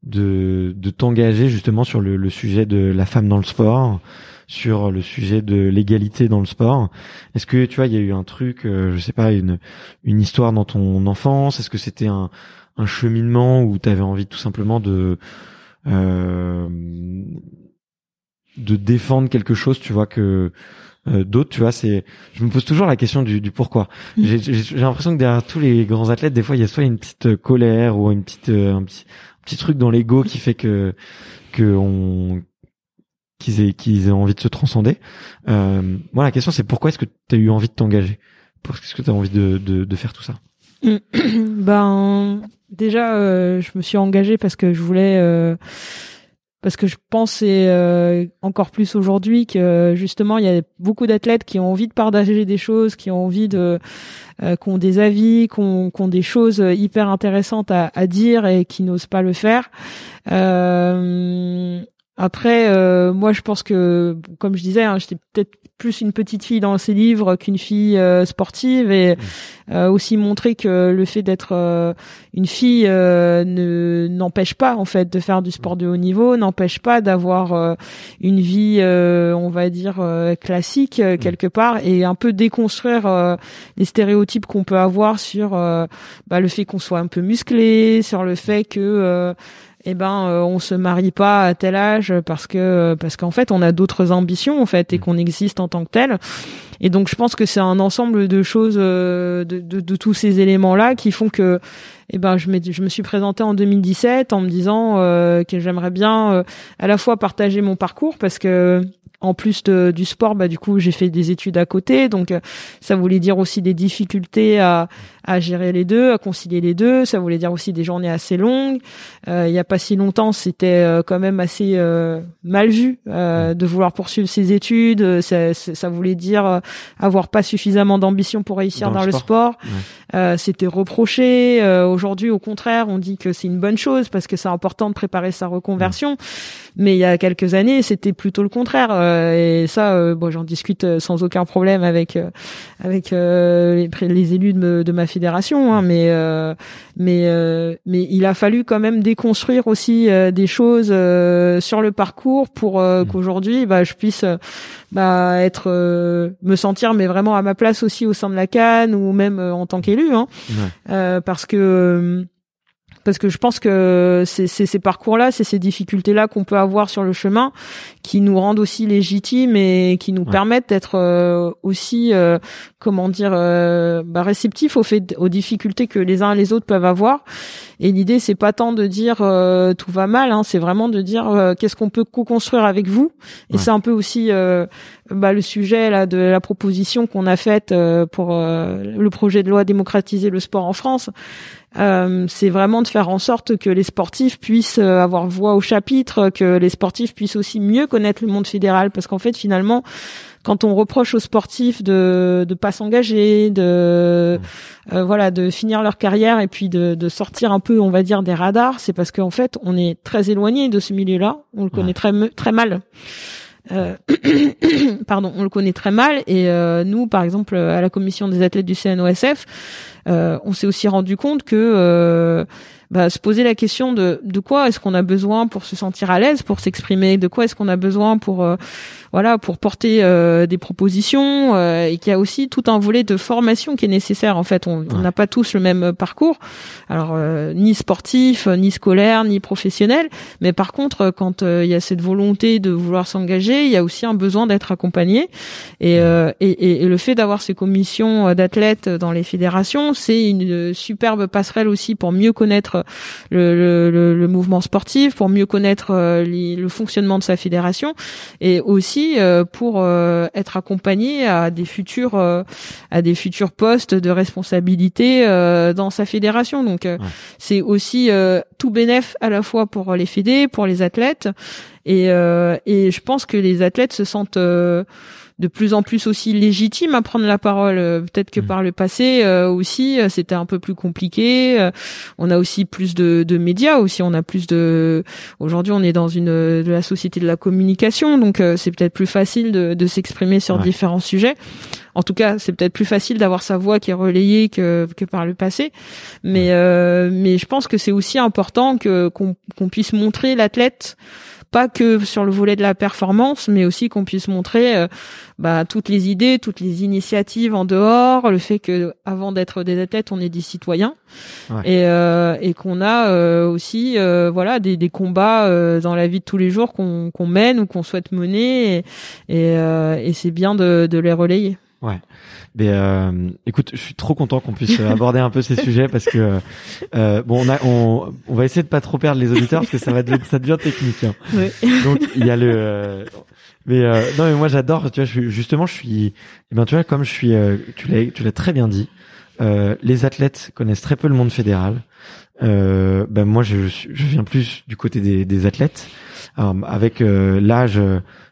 de, de t'engager justement sur le, le, sujet de la femme dans le sport, sur le sujet de l'égalité dans le sport? Est-ce que tu vois, il y a eu un truc, euh, je sais pas, une une histoire dans ton enfance? Est-ce que c'était un un cheminement où tu avais envie tout simplement de de défendre quelque chose, tu vois que euh, d'autres, tu vois, c'est. Je me pose toujours la question du, du pourquoi. Mm. J'ai l'impression que derrière tous les grands athlètes, des fois, il y a soit une petite colère ou une petite un petit petit truc dans l'ego qui fait que que on qu'ils aient qu'ils aient envie de se transcender. Euh, moi, la question c'est pourquoi est-ce que tu as eu envie de t'engager? Pourquoi est-ce que tu as envie de, de, de faire tout ça? Ben déjà, euh, je me suis engagée parce que je voulais, euh, parce que je pensais euh, encore plus aujourd'hui que justement il y a beaucoup d'athlètes qui ont envie de partager des choses, qui ont envie de, qui ont des avis, qui ont, des choses hyper intéressantes à, à dire et qui n'osent pas le faire. Après, euh, moi, je pense que, comme je disais, hein, j'étais peut-être plus une petite fille dans ses livres qu'une fille euh, sportive, et mmh. euh, aussi montrer que le fait d'être une fille ne n'empêche pas, en fait, de faire du sport de haut niveau, n'empêche pas d'avoir une vie, on va dire, classique mmh. quelque part, et un peu déconstruire les stéréotypes qu'on peut avoir sur bah, le fait qu'on soit un peu musclé, sur le fait que eh ben euh, on se marie pas à tel âge parce que parce qu'en fait on a d'autres ambitions en fait et mm. qu'on existe en tant que tel. Et donc je pense que c'est un ensemble de choses euh, de, de, de, tous ces éléments là qui font que eh ben je, je me suis présentée en 2017 en me disant euh, que j'aimerais bien à la fois partager mon parcours parce que en plus de, du sport, bah du coup j'ai fait des études à côté, donc ça voulait dire aussi des difficultés à, à gérer les deux, à concilier les deux. Ça voulait dire aussi des journées assez longues. Euh, il y a pas si longtemps, c'était euh, quand même assez euh, mal vu euh, de vouloir poursuivre ses études. Ça, ça voulait dire avoir pas suffisamment d'ambition pour réussir dans, le sport. C'était reproché. Aujourd'hui, au contraire, on dit que c'est une bonne chose parce que c'est important de préparer sa reconversion. Mais il y a quelques années, c'était plutôt le contraire. et ça, bon, j'en discute sans aucun problème avec avec les, les, élus de, de ma fédération, hein, mais euh, mais euh, mais il a fallu quand même déconstruire aussi euh, des choses sur le parcours pour mmh. qu'aujourd'hui, bah, je puisse bah, être me sentir mais vraiment à ma place aussi au sein de la Cannes ou même en tant qu'élu, hein, parce que parce que je pense que c'est ces parcours-là, c'est ces difficultés-là qu'on peut avoir sur le chemin qui nous rendent aussi légitimes et qui nous permettent d'être euh, aussi, euh, comment dire, euh, bah, réceptifs au fait, aux difficultés que les uns et les autres peuvent avoir. Et l'idée, c'est pas tant de dire tout va mal, hein, c'est vraiment de dire qu'est-ce qu'on peut co-construire avec vous. Et c'est un peu aussi bah, le sujet là de la proposition qu'on a faite pour le projet de loi démocratiser le sport en France. Euh, c'est vraiment de faire en sorte que les sportifs puissent euh, avoir voix au chapitre, que les sportifs puissent aussi mieux connaître le monde fédéral, parce qu'en fait finalement, quand on reproche aux sportifs de de pas s'engager, de mmh. euh, voilà, de finir leur carrière et puis de, de sortir un peu, on va dire, des radars, c'est parce qu'en fait, on est très éloigné de ce milieu-là, on le connaît très très mal. Euh, pardon, on le connaît très mal et euh, nous, par exemple, à la commission des athlètes du CNOSF, on s'est aussi rendu compte que bah, se poser la question de de quoi est-ce qu'on a besoin pour se sentir à l'aise, pour s'exprimer, de quoi est-ce qu'on a besoin pour voilà pour porter euh, des propositions euh, et qu'il y a aussi tout un volet de formation qui est nécessaire en fait. On n'a pas tous le même parcours. Alors euh, ni sportif ni scolaire ni professionnel. Mais par contre quand il y a cette volonté de vouloir s'engager il y a aussi un besoin d'être accompagné. Et, et, et, le fait d'avoir ces commissions d'athlètes dans les fédérations c'est une superbe passerelle aussi pour mieux connaître le, le, le mouvement sportif pour mieux connaître le fonctionnement de sa fédération et aussi euh, pour euh, être accompagné à des futurs euh, à des futurs postes de responsabilité dans sa fédération. Donc c'est aussi tout bénéf à la fois pour les fédés, pour les athlètes et et je pense que les athlètes se sentent de plus en plus aussi légitime à prendre la parole. Euh, peut-être que mm. par le passé euh, aussi, euh, c'était un peu plus compliqué. on a aussi plus de, de, médias aussi. On a plus de. Aujourd'hui, on est dans une de la société de la communication, donc c'est peut-être plus facile de, de s'exprimer sur différents sujets. En tout cas, c'est peut-être plus facile d'avoir sa voix qui est relayée que, que par le passé. Mais mais je pense que c'est aussi important que qu'on puisse montrer l'athlète pas que sur le volet de la performance, mais aussi qu'on puisse montrer euh, bah, toutes les idées, toutes les initiatives en dehors, le fait que avant d'être des athlètes, on est des citoyens. Et, euh, et qu'on a euh, aussi voilà des, des combats dans la vie de tous les jours qu'on mène ou qu'on souhaite mener. Et, et, et c'est bien de, de les relayer. Ouais. Mais euh, écoute, je suis trop content qu'on puisse aborder un peu ces sujets parce que euh, bon, on a, on, on va essayer de pas trop perdre les auditeurs parce que ça va devenir, ça devient technique. Hein. Donc il y a le. Euh, mais euh, non, mais moi j'adore. Tu vois, je suis, justement, je suis. Eh ben, tu vois, comme je suis, euh, tu l'as, tu l'as très bien dit. Euh, les athlètes connaissent très peu le monde fédéral. Euh, ben moi, je, je viens plus du côté des, des athlètes. Alors, avec l'âge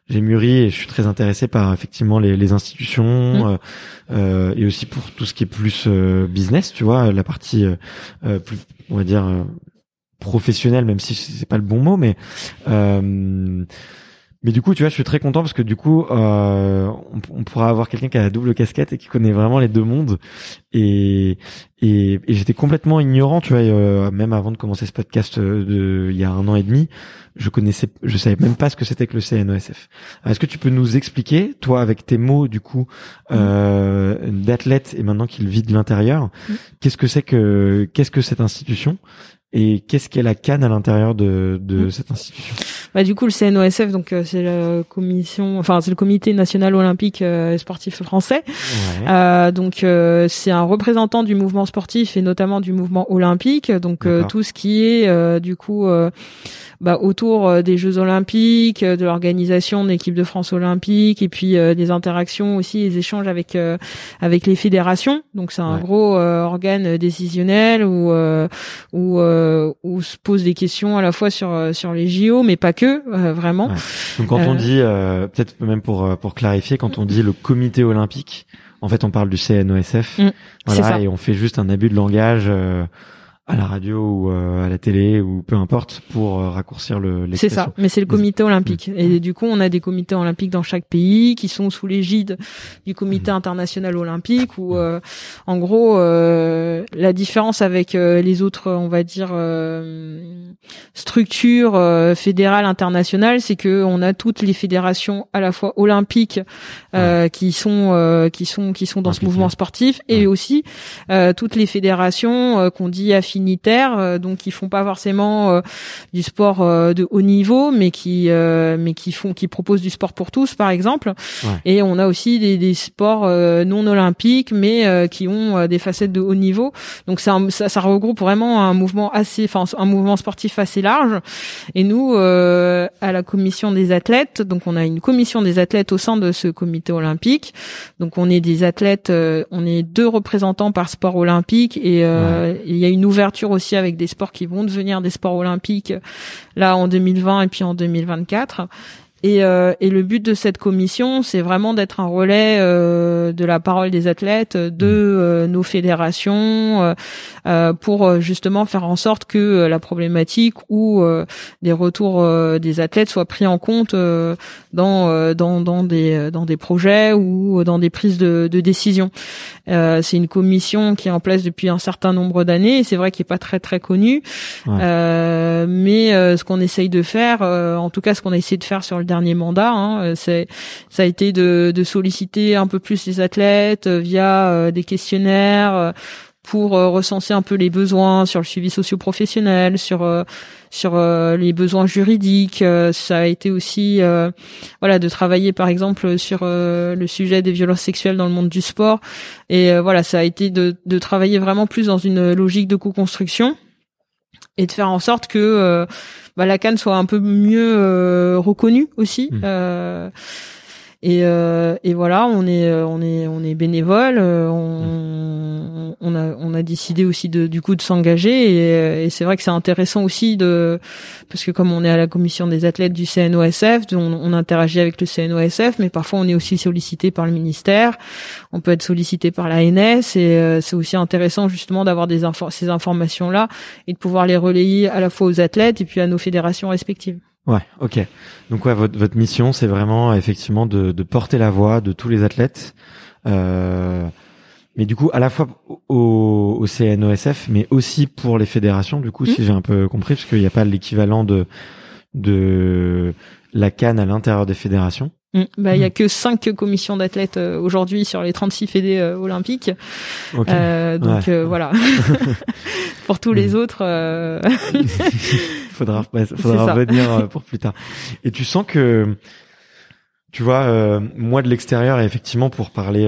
j'ai mûri et je suis très intéressé par effectivement les, les institutions mmh. euh, euh, et aussi pour tout ce qui est plus euh, business, tu vois, la partie euh, plus, on va dire professionnel, même si c'est pas le bon mot, mais euh, mais du coup, tu vois, je suis très content parce que du coup, euh, on, pourra avoir quelqu'un qui a la double casquette et qui connaît vraiment les deux mondes. Et et, j'étais complètement ignorant, tu vois, euh, même avant de commencer ce podcast euh, de il y a un an et demi, je connaissais, je savais même pas ce que c'était que le CNESF. Est-ce que tu peux nous expliquer, toi, avec tes mots du coup euh, d'athlète et maintenant qu'il vit de l'intérieur, qu'est-ce que c'est que qu'est-ce que cette institution? Et qu'est-ce qu'est la Cannes à l'intérieur de, de mm. cette institution? Bah, du coup, le CNOSF, donc euh, c'est la commission, enfin c'est le Comité national olympique euh, et sportif français. Euh, donc euh, c'est un représentant du mouvement sportif et notamment du mouvement olympique. Donc tout ce qui est du coup bah, autour euh, des Jeux Olympiques, euh, de l'organisation de l'équipe de France olympique, et puis euh, des interactions aussi, des échanges avec avec les fédérations. Donc c'est un gros organe décisionnel où où où se posent des questions à la fois sur sur les JO, mais pas que vraiment. Donc quand on dit peut-être même pour pour clarifier, quand on dit le Comité olympique, en fait on parle du CNOSF, mm, voilà, et on fait juste un abus de langage à la radio ou euh, à la télé ou peu importe pour euh, raccourcir le C'est ça, mais c'est le comité olympique. Mm. Et du coup, on a des comités olympiques dans chaque pays qui sont sous l'égide du comité mm. international olympique où euh, en gros la différence avec les autres on va dire structures fédérales internationales, c'est que on a toutes les fédérations à la fois olympiques qui sont qui sont qui sont dans ce mouvement sportif et aussi toutes les fédérations qu'on dit affiliées euh, donc qui font pas forcément euh, du sport euh, de haut niveau, mais qui mais qui font qui proposent du sport pour tous, par exemple. Et on a aussi des, des sports non olympiques, mais qui ont des facettes de haut niveau. Donc ça, ça, regroupe vraiment un mouvement assez, enfin un mouvement sportif assez large. Et nous, à la commission des athlètes, donc on a une commission des athlètes au sein de ce comité olympique. Donc on est des athlètes, on est deux représentants par sport olympique et il y a une ouverture aussi avec des sports qui vont devenir des sports olympiques là en 2020 et puis en 2024. Et, euh, et, le but de cette commission, c'est vraiment d'être un relais euh, de la parole des athlètes, de mmh. euh, nos fédérations, euh, pour justement faire en sorte que la problématique ou des retours des athlètes soient pris en compte dans, dans, dans, des, dans des projets ou dans des prises de, de décision. c'est une commission qui est en place depuis un certain nombre d'années. C'est vrai qu'il n'est pas très très connu, mais ce qu'on essaye de faire, en tout cas ce qu'on a essayé de faire sur le dernier mandat, hein, c'est ça a été de, de, solliciter un peu plus les athlètes via des questionnaires pour euh, recenser un peu les besoins sur le suivi socio-professionnel, sur euh, sur euh, les besoins juridiques. ça a été aussi voilà de travailler par exemple sur le sujet des violences sexuelles dans le monde du sport. Et voilà, ça a été de, de travailler vraiment plus dans une logique de co-construction et de faire en sorte que bah, la Cannes soit un peu mieux reconnue aussi. Mmh. Et, euh, et voilà, on est euh, on est on est bénévole. Euh, on, a on a décidé aussi de du coup de s'engager et, et c'est vrai que c'est intéressant aussi de parce que comme on est à la commission des athlètes du CNOSF, on, on interagit avec le CNOSF, mais parfois on est aussi sollicité par le ministère. On peut être sollicité par l'ANS et c'est aussi intéressant justement d'avoir des ces informations là et de pouvoir les relayer à la fois aux athlètes et puis à nos fédérations respectives. Ouais, ok. Donc ouais, votre, votre mission, c'est vraiment effectivement de, de, porter la voix de tous les athlètes, euh, mais du coup à la fois au, au, CNOSF, mais aussi pour les fédérations. Du coup, si mmh. j'ai un peu compris, parce qu'il n'y a pas l'équivalent de de la canne à l'intérieur des fédérations. Mm. Bah, il y a mm. que cinq commissions d'athlètes euh, aujourd'hui sur les 36 fédés euh, olympiques. Euh, donc euh, voilà. pour tous les mm. autres. faudra faudra revenir pour plus tard. Et tu sens que, tu vois, moi de l'extérieur, effectivement, pour parler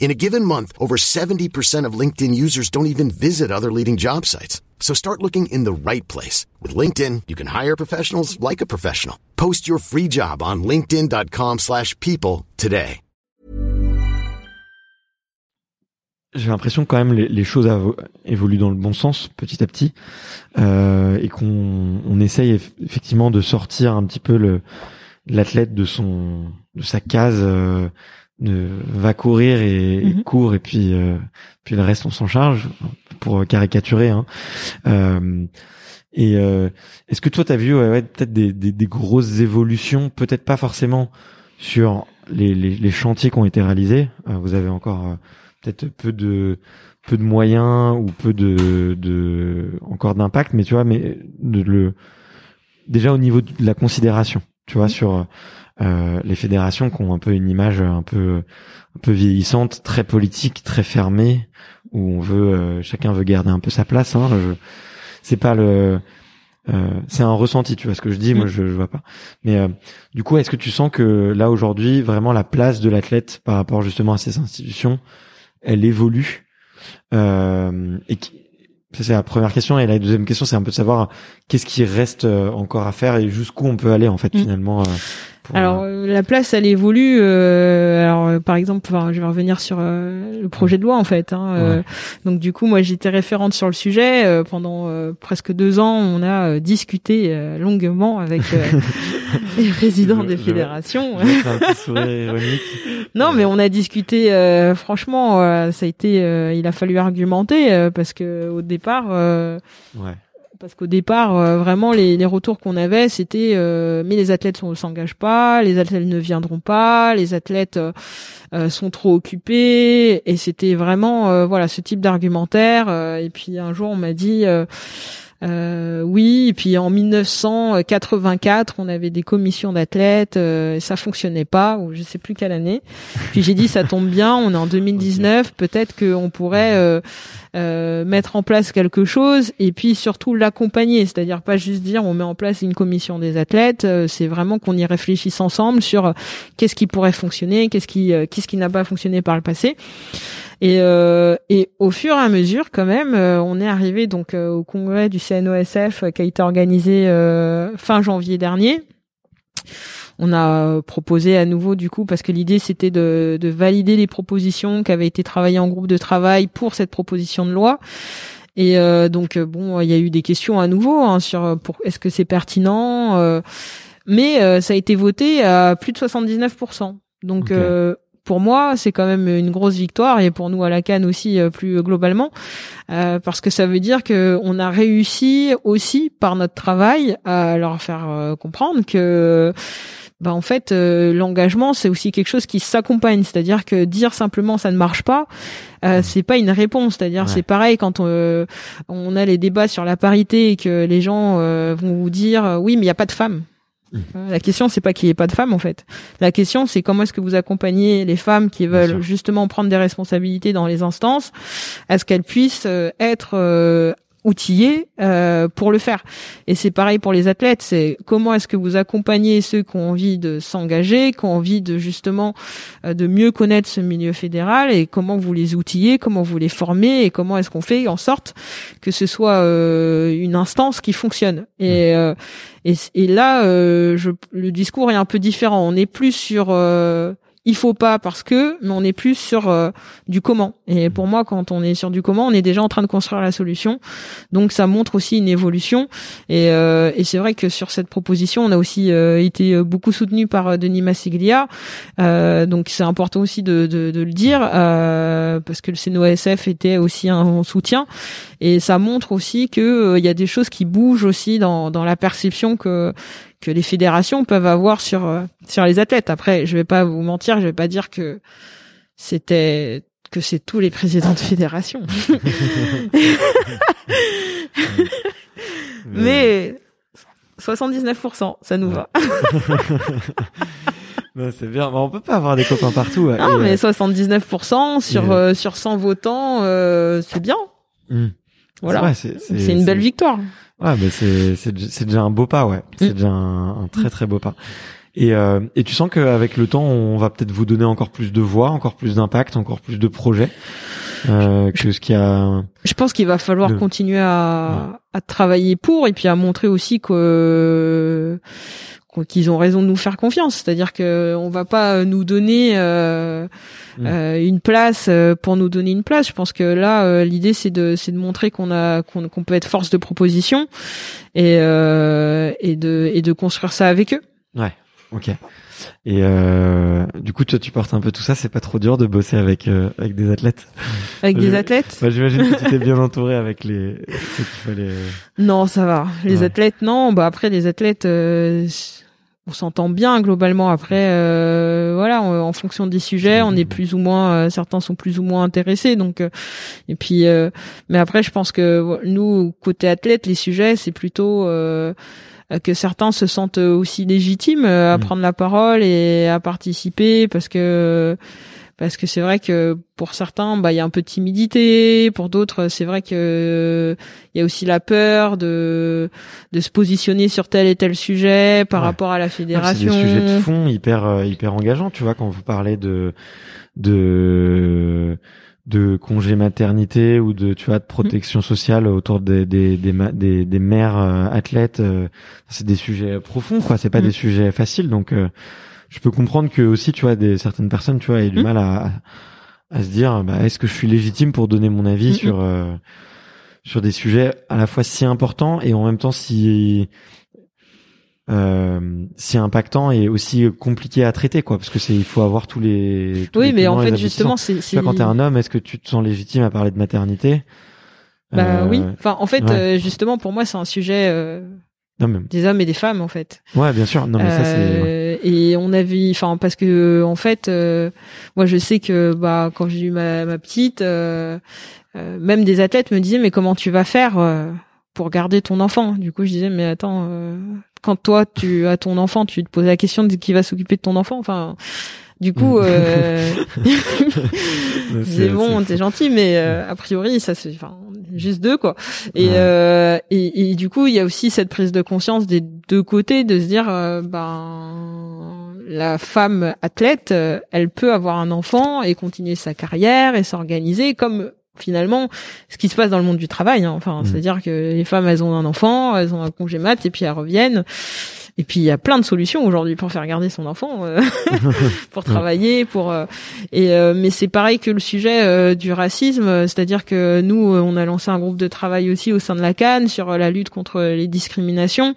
In a given month, over 70% of LinkedIn users don't even visit other leading job sites. So start looking in the right place. With LinkedIn, you can hire professionals like a professional. Post your free job on linkedin.com slash people today. j'ai l'impression quand même les, choses évoluent dans le bon sens petit à petit euh, et qu'on on essaye effectivement de sortir un petit peu l'athlète de de sa case euh, de va courir et, et mhm. court et puis euh, puis le reste on s'en charge pour caricaturer hein. Euh, et euh, est-ce que toi tu as vu ouais, peut-être des, des, des, grosses évolutions peut-être pas forcément sur les, les, les, chantiers qui ont été réalisés vous avez encore peut-être peu de peu de moyens ou peu de, de encore d'impact, mais tu vois, mais de, le déjà au niveau de la considération, tu vois, sur euh, les fédérations qui ont un peu une image un peu un peu vieillissante, très politique, très fermée, où on veut euh, chacun veut garder un peu sa place. Hein, c'est pas le euh, c'est un ressenti, tu vois ce que je dis, moi mm. je, je vois pas. Mais euh, du coup, est-ce que tu sens que là aujourd'hui, vraiment la place de l'athlète par rapport justement à ces institutions, elle évolue? Euh, et ça c'est la première question et la deuxième question c'est un peu de savoir qu'est-ce qui reste euh, encore à faire et jusqu'où on peut aller en fait mm. finalement. Euh, alors euh, la place elle évolue. Euh, alors par exemple, enfin, je vais revenir sur le projet de loi en fait. Hein, donc du coup, moi j'étais référente sur le sujet pendant presque deux ans. On a discuté longuement avec les présidents des fédérations. non, mais on a discuté. franchement, ça a été. il a fallu argumenter parce que au départ. ouais parce qu'au départ, euh, vraiment, les, retours qu'on avait, c'était euh, mais les athlètes ne s'engagent pas, les athlètes ne viendront pas, les athlètes euh, sont trop occupés, et c'était vraiment voilà ce type d'argumentaire. et puis un jour, on m'a dit euh, oui, et puis en 1984, on avait des commissions d'athlètes, euh, ça fonctionnait pas, ou je sais plus quelle année. Puis j'ai dit ça tombe bien, on est en 2019, peut-être qu'on pourrait euh, euh, mettre en place quelque chose, et puis surtout l'accompagner, c'est-à-dire pas juste dire on met en place une commission des athlètes, euh, c'est vraiment qu'on y réfléchisse ensemble sur qu'est-ce qui pourrait fonctionner, qu'est-ce qui qu'est-ce qui n'a pas fonctionné par le passé. Et, euh, et au fur et à mesure, quand même, euh, on est arrivé donc euh, au congrès du CNOSF qui a été organisé fin janvier dernier. On a proposé à nouveau du coup parce que l'idée c'était de, de valider les propositions qui avaient été travaillées en groupe de travail pour cette proposition de loi. Et donc bon, il y a eu des questions à nouveau hein, sur pour est-ce que c'est pertinent, mais ça a été voté à plus de 79%. Donc pour moi, c'est quand même une grosse victoire et pour nous à la Cannes aussi euh, plus globalement, euh, parce que ça veut dire que on a réussi aussi par notre travail à leur faire euh, comprendre que bah en fait l'engagement c'est aussi quelque chose qui s'accompagne. C'est-à-dire que dire simplement ça ne marche pas euh, c'est pas une réponse. C'est-à-dire c'est pareil quand on, on a les débats sur la parité et que les gens vont vous dire oui mais il y a pas de femmes la question, c'est pas qu'il n'y ait pas de femmes en fait. La question, c'est comment est-ce que vous accompagnez les femmes qui veulent justement prendre des responsabilités dans les instances, à ce qu'elles puissent euh, être euh, outillés euh, pour le faire. Et c'est pareil pour les athlètes. C'est comment est-ce que vous accompagnez ceux qui ont envie de s'engager, qui ont envie de justement euh, de mieux connaître ce milieu fédéral et comment vous les outillez, comment vous les formez et comment est-ce qu'on fait en sorte que ce soit euh, une instance qui fonctionne. Et et, et, là, je, le discours est un peu différent. On est plus sur il faut pas parce que, mais on est plus sur euh, du comment. Et pour moi, quand on est sur du comment, on est déjà en train de construire la solution. Donc ça montre aussi une évolution. Et, euh, et c'est vrai que sur cette proposition, on a aussi euh, été beaucoup soutenu par Denis Massiglia. donc c'est important aussi de, de, de le dire parce que le CNOSF était aussi un soutien. Et ça montre aussi que il y a des choses qui bougent aussi dans, dans la perception que que les fédérations peuvent avoir sur euh, sur les athlètes. Après, je vais pas vous mentir, je vais pas dire que c'était que c'est tous les présidents de fédération. Mais 79%, ça nous va. c'est bien. on peut pas avoir des copains partout. Non, mais 79% sur euh, sur 100 votants, euh, c'est bien. Hmm. Voilà. C'est une belle victoire. Ouais, mais c'est c'est déjà un beau pas, ouais. C'est mm. déjà un, très très beau pas. Et euh, et tu sens qu'avec le temps, on va peut-être vous donner encore plus de voix, encore plus d'impact, encore plus de projets. euh, que ce qui a. Je pense qu'il va falloir continuer à, à travailler pour et puis à montrer aussi que qu'ils ont raison de nous faire confiance. C'est-à-dire que on va pas nous donner euh, mm. euh, une place euh, pour nous donner une place. Je pense que là, l'idée c'est de c'est de montrer qu'on a qu'on peut être force de proposition et et de et de construire ça avec eux. Ouais. Ok. Et euh, du coup, toi, tu portes un peu tout ça. C'est pas trop dur de bosser avec avec des athlètes? Avec des athlètes? Bah, J'imagine que tu t'es bien entouré avec les. fallait... Non, ça va. Les athlètes, non. Bah après, les athlètes, on s'entend bien globalement. Après, euh, voilà, en fonction des sujets, on est plus ou moins, euh, certains sont plus ou moins intéressés. Donc, euh, et puis, mais après, je pense que nous, côté athlète, les sujets, c'est plutôt que certains se sentent aussi légitimes à mm. prendre la parole et à participer parce que parce que c'est vrai que pour certains bah il y a un peu de timidité. Pour d'autres c'est vrai que il y a aussi la peur de de se positionner sur tel et tel sujet par rapport à la fédération c'est des sujets de fond hyper euh, hyper engageants tu vois quand vous parlez de de de congé maternité ou de tu vois de protection sociale autour des des des, des, des mères euh, athlètes euh, c'est des sujets profonds quoi. C'est pas mm. des sujets faciles. Donc je peux comprendre que aussi tu vois des certaines personnes tu vois aient du mmh. mal à, à se dire bah, est-ce que je suis légitime pour donner mon avis mmh, sur mmh. Euh, sur des sujets à la fois si importants et en même temps si euh, si impactant et aussi compliqué à traiter quoi. Parce que c'est il faut avoir tous les oui mais en fait justement c'est quand t'es un homme est-ce que tu te sens légitime à parler de maternité? Bah oui. Euh, enfin en fait euh, justement pour moi c'est un sujet des hommes et des femmes en fait. Ouais, bien sûr. Non mais ça. Euh, et on a vu, enfin parce que en fait, euh, moi je sais que bah quand j'ai eu ma, ma petite, euh, même des athlètes me disaient mais comment tu vas faire pour garder ton enfant? Du coup je disais mais attends, quand toi tu as ton enfant, tu te poses la question de qui va s'occuper de ton enfant? Enfin du coup, euh, c'est bon, t'es gentil, mais euh, a priori, ça c'est enfin, juste deux quoi. Et, euh, et, et du coup, il y a aussi cette prise de conscience des deux côtés de se dire, euh, ben la femme athlète, elle peut avoir un enfant et continuer sa carrière et s'organiser comme finalement ce qui se passe dans le monde du travail. Hein. Enfin, mm. c'est-à-dire que les femmes, elles ont un enfant, elles ont un congé mat et puis elles reviennent. Et puis il y a plein de solutions aujourd'hui pour faire garder son enfant, euh, pour travailler, pour euh, et euh, mais c'est pareil que le sujet du racisme, c'est-à-dire que nous on a lancé un groupe de travail aussi au sein de la Cannes sur la lutte contre les discriminations.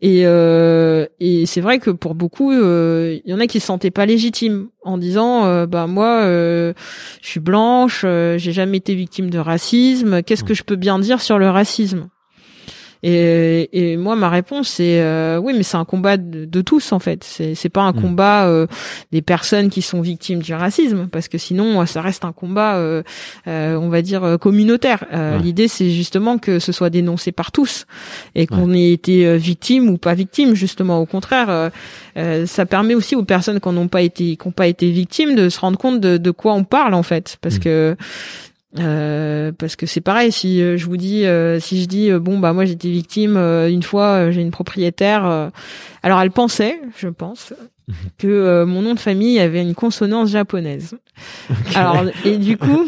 Et, et c'est vrai que pour beaucoup, il y en a qui se sentaient pas légitimes en disant, bah moi, je suis blanche, j'ai jamais été victime de racisme. Qu'est-ce que je peux bien dire sur le racisme? Et, et moi, ma réponse, c'est euh, oui, mais c'est un combat de, tous en fait. C'est c'est pas un mm. combat euh, des personnes qui sont victimes du racisme, parce que sinon, ça reste un combat, euh, on va dire communautaire. L'idée, c'est justement que ce soit dénoncé par tous et qu'on ait été victime ou pas victime. Justement, au contraire, ça permet aussi aux personnes qui n'ont pas été qui n'ont pas été victimes de se rendre compte de, de quoi on parle en fait, parce mm. que euh, parce que c'est pareil si euh, je vous dis euh, si je dis bon bah moi j'étais victime une fois j'ai une propriétaire alors elle pensait je pense que mon nom de famille avait une consonance japonaise. Alors et du coup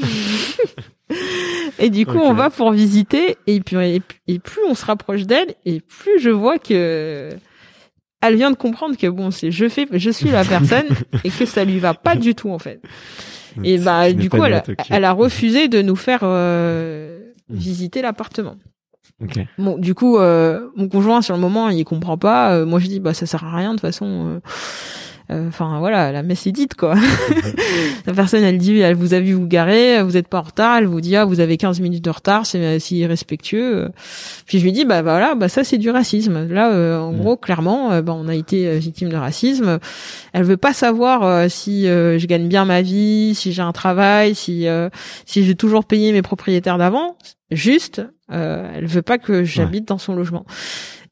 et du coup on va pour visiter et puis et, plus on se rapproche d'elle et plus je vois que elle vient de comprendre que bon c'est je fais je suis la personne et que ça lui va pas du tout en fait et bah du coup, elle a, elle a, refusé de nous faire euh, hmm. visiter l'appartement. Okay. Bon, du coup, euh, mon conjoint sur le moment, il comprend pas. Euh, moi, je dis bah ça sert à rien de toute façon. Euh, enfin voilà, la messe est dite quoi. la personne elle dit elle vous a vu vous garer, vous êtes pas en retard, elle vous dit ah vous avez 15 minutes de retard, c'est si irrespectueux. Puis je lui dis bah voilà, bah ça c'est du racisme. Là euh, en gros clairement euh, bah, on a été victime de racisme. Elle veut pas savoir si je gagne bien ma vie, si j'ai un travail, si si j'ai toujours payé mes propriétaires d'avant. Juste, elle veut pas que j'habite dans son logement.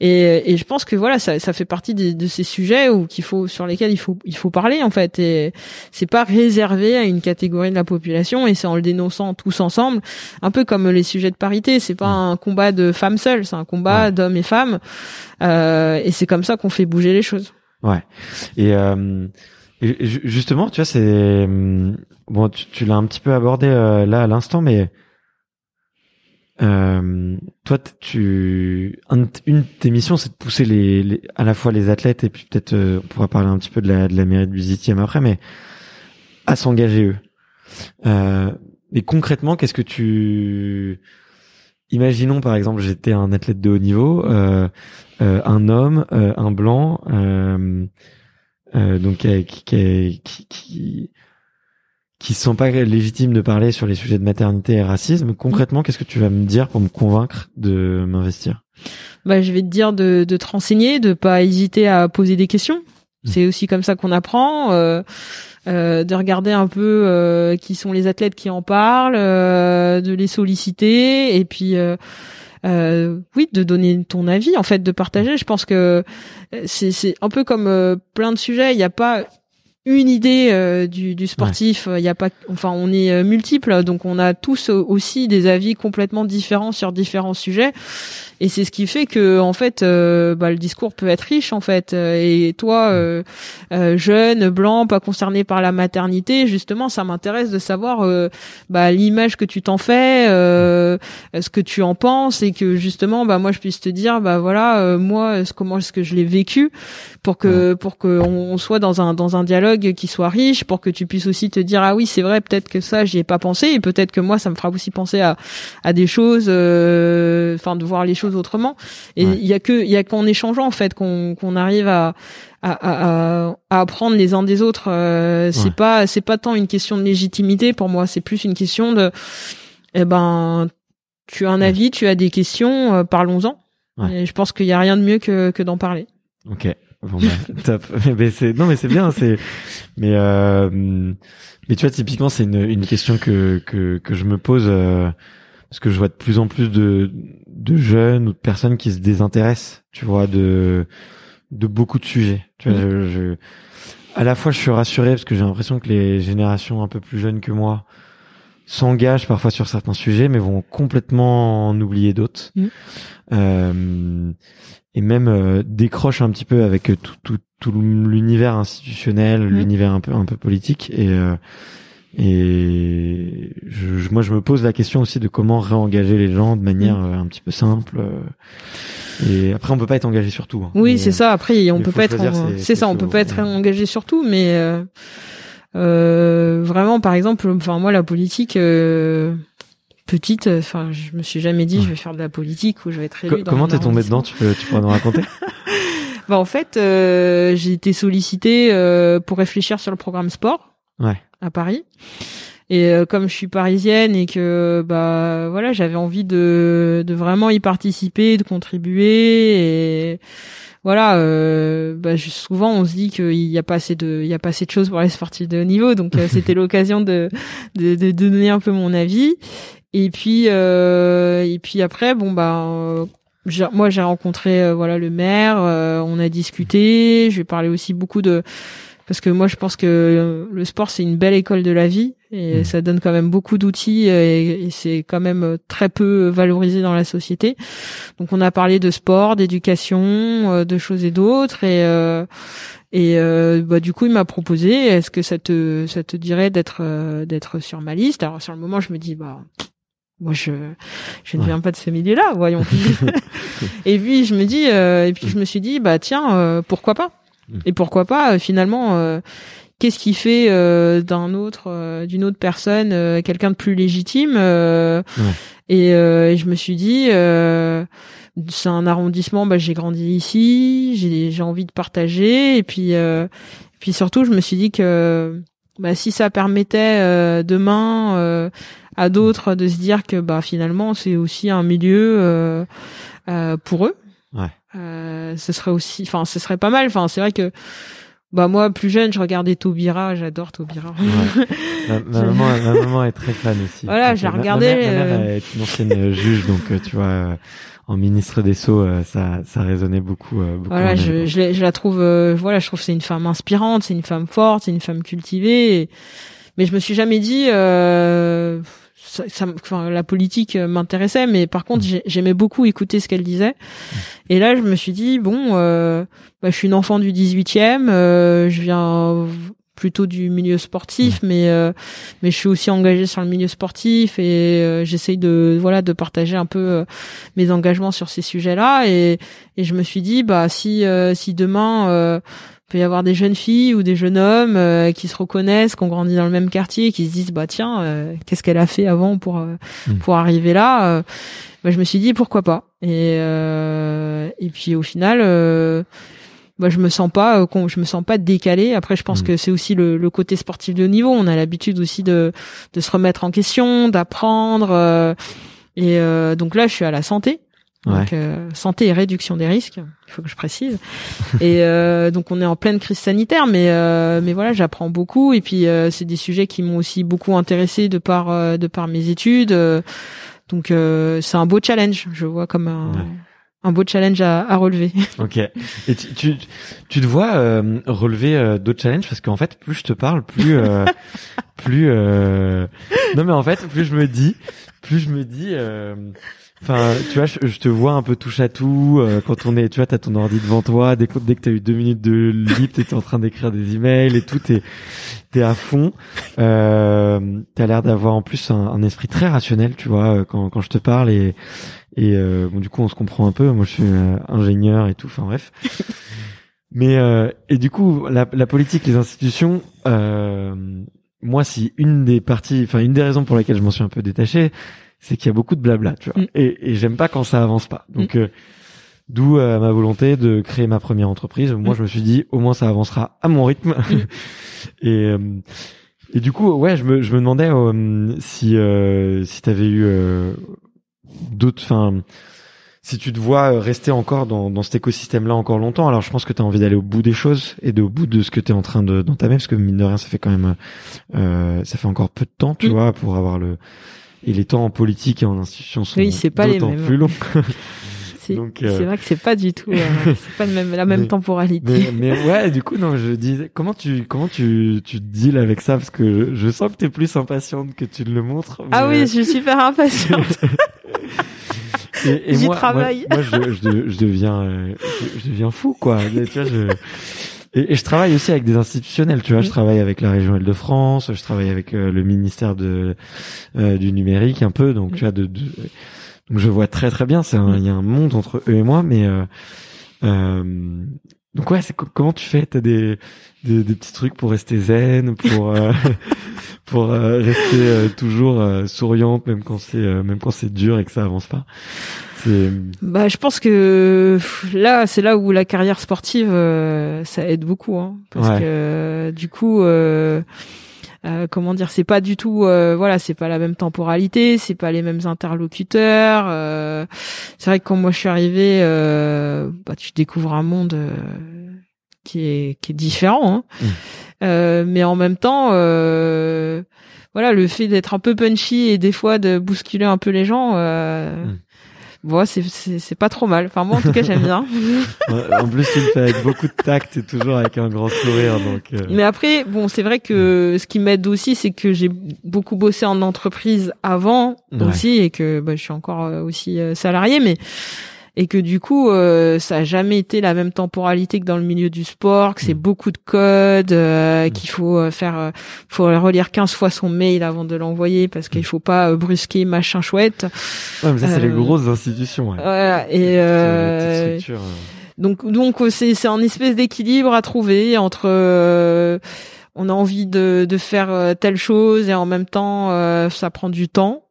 Et, et je pense que voilà, ça, ça fait partie de, de ces sujets où qu'il faut sur lesquels il faut il faut parler en fait. Et c'est pas réservé à une catégorie de la population et c'est en le dénonçant tous ensemble, un peu comme les sujets de parité. C'est pas mmh. un combat de femmes seules, c'est un combat d'hommes et femmes. Euh, et c'est comme ça qu'on fait bouger les choses. Ouais. Et euh, Et justement, tu vois, c'est hum, bon, tu, tu l'as un petit peu abordé euh, là à l'instant, mais euh, toi, tu une de tes missions, c'est de pousser les, les, à la fois les athlètes et puis peut-être euh, on pourra parler un petit peu de la de la mairie de Busitième après, mais à s'engager eux. Euh, mais concrètement, qu'est-ce que tu Imaginons par exemple, j'étais un athlète de haut niveau, euh, euh, un homme, euh, un blanc, donc qui, qui, qui, qui se sent pas légitime de parler sur les sujets de maternité et racisme. Concrètement, qu'est-ce que tu vas me dire pour me convaincre de m'investir? Bah, je vais te dire de, de te renseigner, de pas hésiter à poser des questions. Mmh. C'est aussi comme ça qu'on apprend. Euh, euh, de regarder un peu euh, qui sont les athlètes qui en parlent, euh, de les solliciter et puis oui, de donner ton avis, en fait, de partager. Je pense que c'est c'est un peu comme plein de sujets. Il n'y a pas une idée du, du, sportif. Il y a pas, enfin, on est multiples, donc on a tous aussi des avis complètement différents sur différents sujets. Et c'est ce qui fait que en fait, euh, bah, le discours peut être riche en fait. Et toi, euh, euh, jeune, blanc, pas concerné par la maternité, justement, ça m'intéresse de savoir bah, l'image que tu t'en fais, ce que tu en penses, et que justement, bah moi, je puisse te dire, bah voilà, moi, comment est-ce que je l'ai vécu, pour que pour que on soit dans un dans un dialogue qui soit riche, pour que tu puisses aussi te dire, ah oui, c'est vrai, peut-être que ça, j'y ai pas pensé, et peut-être que moi, ça me fera aussi penser à à des choses, enfin, de voir les choses autrement. Et il y a que il y a qu'en échangeant en fait qu'on qu'on arrive à à, à, à, apprendre les uns des autres. Euh, c'est pas c'est pas tant une question de légitimité pour moi, c'est plus une question de eh ben tu as un avis, tu as des questions, euh, parlons-en. Et je pense qu'il y a rien de mieux que que d'en parler. Ok. Bon bah, top. mais c'est non mais c'est bien, c'est mais euh, mais tu vois typiquement c'est une une question que que que je me pose euh, parce que je vois de plus en plus de de jeunes ou de personnes qui se désintéressent, tu vois, de de beaucoup de sujets. Tu vois, je, je, à la fois je suis rassuré parce que j'ai l'impression que les générations un peu plus jeunes que moi s'engagent parfois sur certains sujets, mais vont complètement en oublier d'autres. Mm. Euh, et même euh, décrochent un petit peu avec tout, tout, tout l'univers institutionnel, mm. l'univers un peu un peu politique. Et euh, et je, moi, je me pose la question aussi de comment réengager les gens de manière mm. euh, un petit peu simple. Euh, et après, on peut pas être engagé sur tout. Hein. Oui, c'est ça. Après, on peut pas être. C'est ça, on peut pas être engagé sur tout, mais euh, euh, vraiment, par exemple, enfin moi, la politique. Euh, petite, enfin, je me suis jamais dit je vais faire de la politique ou je vais être élu. comment t'es tombé dedans Tu peux, tu pourrais nous raconter? Bah en fait, euh, j'ai été sollicitée euh, pour réfléchir sur le programme sport. Ouais à Paris. Et euh, comme je suis parisienne et que bah voilà, j'avais envie de de vraiment y participer, de contribuer et voilà, euh, bah, souvent on se dit qu'il y a pas assez de il y a pas assez de choses pour les sportifs de haut niveau, donc euh, c'était l'occasion de, de, de donner un peu mon avis. Et puis euh, et puis après bon bah moi j'ai rencontré voilà le maire, on a discuté, je vais parler aussi beaucoup de parce que moi je pense que le sport c'est une belle école de la vie et mmh. ça donne quand même beaucoup d'outils et, c'est quand même très peu valorisé dans la société. Donc on a parlé de sport, d'éducation, euh, de choses et d'autres et euh, et euh, bah, du coup il m'a proposé est-ce que ça te ça te dirait d'être d'être sur ma liste? Alors sur le moment je me dis bah moi je je ne viens pas de ce milieu-là, voyons. et puis je me dis et puis je me suis dit bah tiens pourquoi pas? Et pourquoi pas euh, finalement euh, qu'est-ce qui fait euh, d'un autre d'une autre personne quelqu'un de plus légitime et, je me suis dit c'est un arrondissement bah j'ai grandi ici j'ai j'ai envie de partager et puis puis surtout je me suis dit que bah si ça permettait demain à d'autres de se dire que bah finalement c'est aussi un milieu pour eux. Ouais euh, ce serait aussi, enfin, ce serait pas mal. Enfin, c'est vrai que, bah moi, plus jeune, je regardais Taubira, j'adore Taubira. ma, maman, ma maman est très fan aussi. Voilà, j'ai regardé. Ma, mère, euh, est une ancienne juge, donc euh, tu vois, en ministre des Sceaux, ça, ça résonnait beaucoup. beaucoup voilà, je, je, je, la trouve, voilà, je trouve c'est une femme inspirante, c'est une femme forte, c'est une femme cultivée. Mais je me suis jamais dit. Euh ça, enfin, la politique euh, m'intéressait, mais par contre, mm. j'aimais beaucoup écouter ce qu'elle disait. Mm. Et là, je me suis dit, bon, euh, bah, je suis une enfant du 18e, euh, je viens plutôt du milieu sportif, mais euh, mais je suis aussi engagée sur le milieu sportif et euh, j'essaye de voilà de partager un peu euh, mes engagements sur ces sujets-là et et je me suis dit bah si si demain peut y avoir des jeunes filles ou des jeunes hommes qui se reconnaissent, qui ont grandi dans le même quartier, qui se disent bah tiens qu'est-ce qu'elle a fait avant pour mmh. pour arriver là. Bah, je me suis dit pourquoi pas et et puis au final bah, je me sens pas euh, je me sens pas décalé après je pense mm. que c'est aussi le, le, côté sportif de haut niveau on a l'habitude aussi de de se remettre en question d'apprendre euh, et euh, donc là je suis à la santé donc santé et réduction des risques il faut que je précise et donc on est en pleine crise sanitaire mais mais voilà j'apprends beaucoup et puis c'est des sujets qui m'ont aussi beaucoup intéressé de par de par mes études donc c'est un beau challenge je vois comme un un beau challenge à, à relever. Ok. Et tu, tu, tu te vois euh, relever euh, d'autres challenges? Parce qu'en fait, plus je te parle, plus, euh, plus. Non mais en fait, plus je me dis, plus je me dis. Enfin, tu vois, je, te vois un peu touche à tout. quand on est, tu vois, t'as ton ordi devant toi. Dès dès que t'as eu deux minutes de libre, t'es en train d'écrire des emails et tout. T'es t'es à fond. Euh, t'as l'air d'avoir en plus un, un, esprit très rationnel, tu vois, quand quand je te parle et et euh, bon, du coup, on se comprend un peu. Moi, je suis euh, ingénieur et tout. Enfin bref. Mais euh, et du coup, la, la, politique, les institutions. moi, si une des parties, enfin une des raisons pour lesquelles je m'en suis un peu détaché, c'est qu'il y a beaucoup de blabla, tu vois. Mm. Et, et j'aime pas quand ça avance pas. Donc mm. D'où ma volonté de créer ma première entreprise. Moi, mm. je me suis dit, au moins, ça avancera à mon rythme. et, et du coup, ouais, je me, je me demandais si, euh, si tu avais eu d'autres, enfin, si tu te vois euh, rester encore dans, dans cet écosystème-là encore longtemps, alors je pense que tu as envie d'aller au bout des choses et de, au bout de ce que tu es en train de d'entamer, parce que mine de rien, ça fait quand même, euh, ça fait encore peu de temps, tu vois, pour avoir le et les temps en politique et en institution sont oui, c'est pas les mêmes. plus longs. c'est euh, vrai que c'est pas du tout, euh, c'est pas le même, la même temporalité. Mais, mais, ouais, du coup, non, je disais, comment tu, comment tu, tu deals avec ça? Parce que je, je sens que t'es plus impatiente que tu le montres. Ah oui, je suis super impatiente. et, et moi, travaille. Moi, je, je, je, deviens, euh, je, deviens fou, quoi. tu vois, je, et, je travaille aussi avec des institutionnels, tu vois. Je travaille avec la région Île-de-France, je travaille avec le ministère de du numérique un peu, donc tu vois, de, de donc je vois très très bien, c'est il y a un monde entre eux et moi, mais euh, euh, donc ouais, c'est comment tu fais? T'as des, des, des petits trucs pour rester zen, pour euh, pour euh, rester euh, toujours souriante même quand c'est même quand c'est dur et que ça avance pas. Bah, je pense que là, c'est là où la carrière sportive, ça aide beaucoup, hein, parce que du coup. Euh, comment dire c'est pas du tout euh, voilà c'est pas la même temporalité c'est pas les mêmes interlocuteurs euh, c'est vrai que quand moi je suis arrivée bah tu découvres un monde qui est qui est différent hein. Mmh. mais en même temps voilà le fait d'être un peu punchy et des fois de bousculer un peu les gens mmh. Bon, c'est c'est pas trop mal. Enfin moi en tout cas j'aime bien. en plus tu le fais avec beaucoup de tact et toujours avec un grand sourire donc. Euh. Mais après bon c'est vrai que ce qui m'aide aussi c'est que j'ai beaucoup bossé en entreprise avant aussi et que bah, je suis encore euh, aussi euh, salarié mais et que du coup euh, ça a jamais été la même temporalité que dans le milieu du sport que c'est mm. beaucoup de code euh, mm. qu'il faut euh, faire faut relire 15 fois son mail avant de l'envoyer parce qu'il mm. faut pas brusquer machin chouette ouais, mais ça c'est les grosses institutions ouais. voilà et donc donc c'est c'est un espèce d'équilibre à trouver entre on a envie de de faire telle chose et en même temps ça prend du temps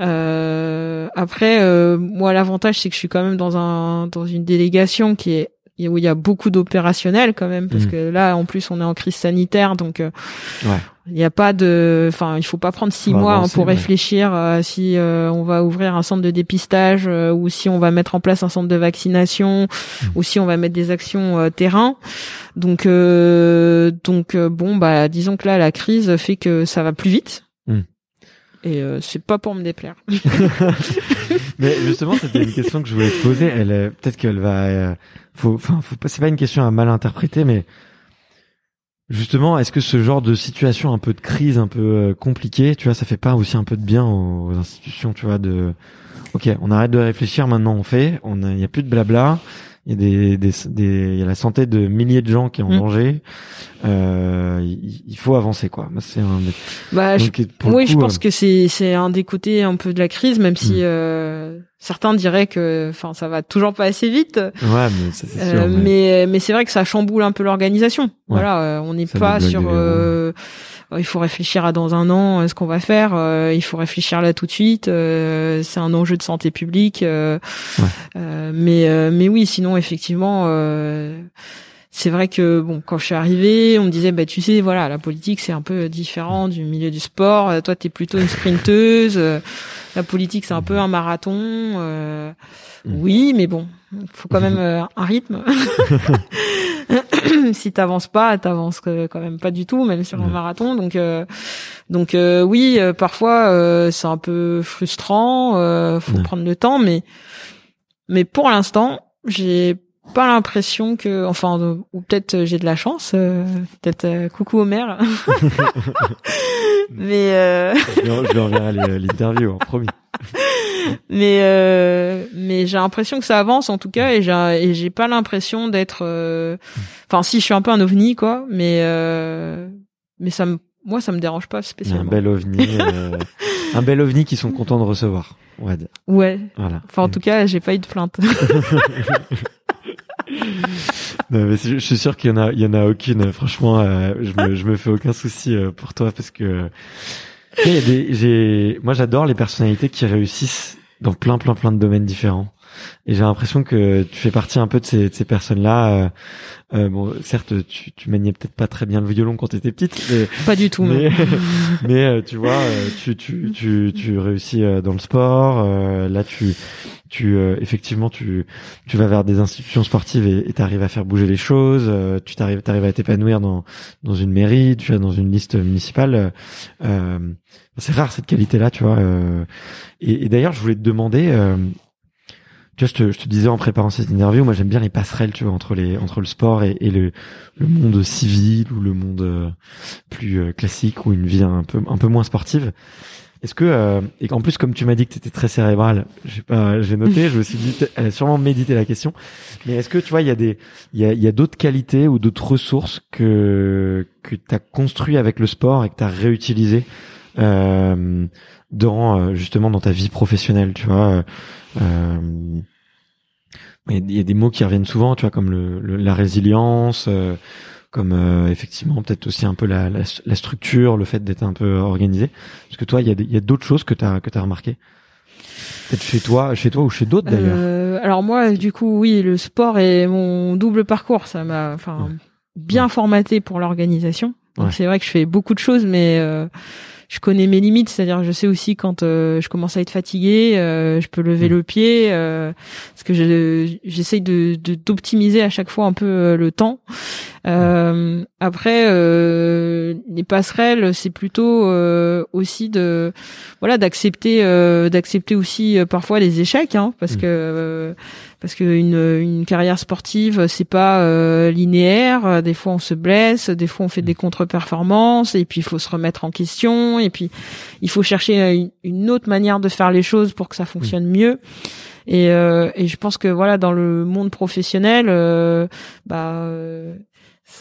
euh, après, euh, moi, l'avantage, c'est que je suis quand même dans un dans une délégation qui est où il y a beaucoup d'opérationnels quand même parce mmh. que là en plus on est en crise sanitaire donc euh, ouais. il n'y a pas de enfin il faut pas prendre six mois hein, pour réfléchir euh, si on va ouvrir un centre de dépistage ou si on va mettre en place un centre de vaccination mmh. ou si on va mettre des actions terrain donc donc bon bah disons que là la crise fait que ça va plus vite et euh, c'est pas pour me déplaire. Mais justement, c'était une question que je voulais te poser. Elle, peut-être qu'elle va, euh, faut, enfin, faut pas, c'est pas une question à mal interpréter, mais justement, est-ce que ce genre de situation, un peu de crise, un peu euh, compliquée, tu vois, ça fait pas aussi un peu de bien aux, institutions, tu vois, de, ok, on arrête de réfléchir, maintenant on fait, on, il y a plus de blabla, il y a des, des, des, il y a la santé de milliers de gens qui est en mm. danger. Euh, il, faut avancer quoi. C'est un. Bah, oui, je pense euh, que c'est c'est un des côtés un peu de la crise, même si mm. euh, certains diraient que, enfin, ça va toujours pas assez vite. Ouais, mais c'est sûr. mais mais, c'est vrai que ça chamboule un peu l'organisation. Voilà, on n'est pas sur il faut réfléchir à dans un an ce qu'on va faire, il faut réfléchir là tout de suite. c'est un enjeu de santé publique. mais mais oui, sinon effectivement, c'est vrai que bon, quand je suis arrivée, on me disait bah tu sais voilà, la politique c'est un peu différent du milieu du sport. Toi t'es plutôt une sprinteuse. La politique c'est un peu un marathon. Euh, oui, mais bon, il faut quand même euh, un rythme. si t'avances pas, t'avances quand même pas du tout, même sur un marathon. Donc, euh, donc oui, parfois c'est un peu frustrant. faut prendre le temps, mais mais pour l'instant, j'ai pas l'impression que, enfin, ou peut-être j'ai de la chance, euh, peut-être euh, coucou au maire. mais euh... je lui enverrai l'interview, en hein, promis. mais mais j'ai l'impression que ça avance en tout cas et j'ai et j'ai pas l'impression d'être, enfin si je suis un peu un ovni quoi, mais mais ça me moi ça me dérange pas spécialement. Un bel ovni, un bel ovni qui sont contents de recevoir. Ouais. Ouais. Voilà. Enfin en tout cas j'ai pas eu de plainte. non, mais je suis sûr qu'il y en a, il y en a aucune. Franchement, euh, je, me, je me fais aucun souci euh, pour toi parce que j'ai, moi j'adore les personnalités qui réussissent dans plein, plein, plein de domaines différents. Et j'ai l'impression que tu fais partie un peu de ces, de ces personnes-là. Euh, euh, bon, certes, tu, tu maniais peut-être pas très bien le violon quand tu étais petite. Mais, pas du tout. Mais, mais euh, tu vois, euh, tu, tu, tu, tu réussis dans le sport. là, tu, tu effectivement, tu, tu vas vers des institutions sportives et tu arrives à faire bouger les choses. tu t'arrives, t'arrives à t'épanouir dans, dans une mairie, tu vas dans une liste municipale. c'est rare cette qualité-là, tu vois. et, et d'ailleurs, je voulais te demander tu vois, je te, je te, disais en préparant cette interview, moi j'aime bien les passerelles, tu vois, entre les entre le sport et, et le, le monde civil ou le monde euh, plus euh, classique ou une vie un peu un peu moins sportive. Est-ce que euh, et en plus comme tu m'as dit que tu étais très cérébral, j'ai pas j'ai noté, je me suis dit elle a sûrement médité la question. Mais est-ce que tu vois il y a des il y a y a d'autres qualités ou d'autres ressources que que tu as construit avec le sport et que tu as réutilisé euh, dans justement dans ta vie professionnelle, tu vois euh, il y a des mots qui reviennent souvent, tu vois, comme le, la résilience, euh, comme euh, effectivement peut-être aussi un peu la, la, structure, le fait d'être un peu organisé. Parce que toi, il y a, il y a d'autres choses que tu as que as remarqué. Peut-être chez toi, chez toi ou chez d'autres d'ailleurs. Euh, alors moi, du coup, oui, le sport et mon double parcours, ça m'a, enfin, bien formaté pour l'organisation. C'est vrai que je fais beaucoup de choses, mais je connais mes limites, c'est-à-dire je sais aussi quand euh, je commence à être fatigué, euh, je peux lever mm. le pied, euh, parce que j'essaye de d'optimiser à chaque fois un peu le temps. Mm. après, les passerelles, c'est plutôt aussi de voilà d'accepter d'accepter aussi parfois les échecs, hein, parce mm. que parce que une, une carrière sportive c'est pas euh, linéaire. Des fois on se blesse. Des fois on fait des contre-performances. Et puis il faut se remettre en question. Et puis il faut chercher une, autre manière de faire les choses pour que ça fonctionne mieux. Et, euh, et je pense que voilà dans le monde professionnel euh, bah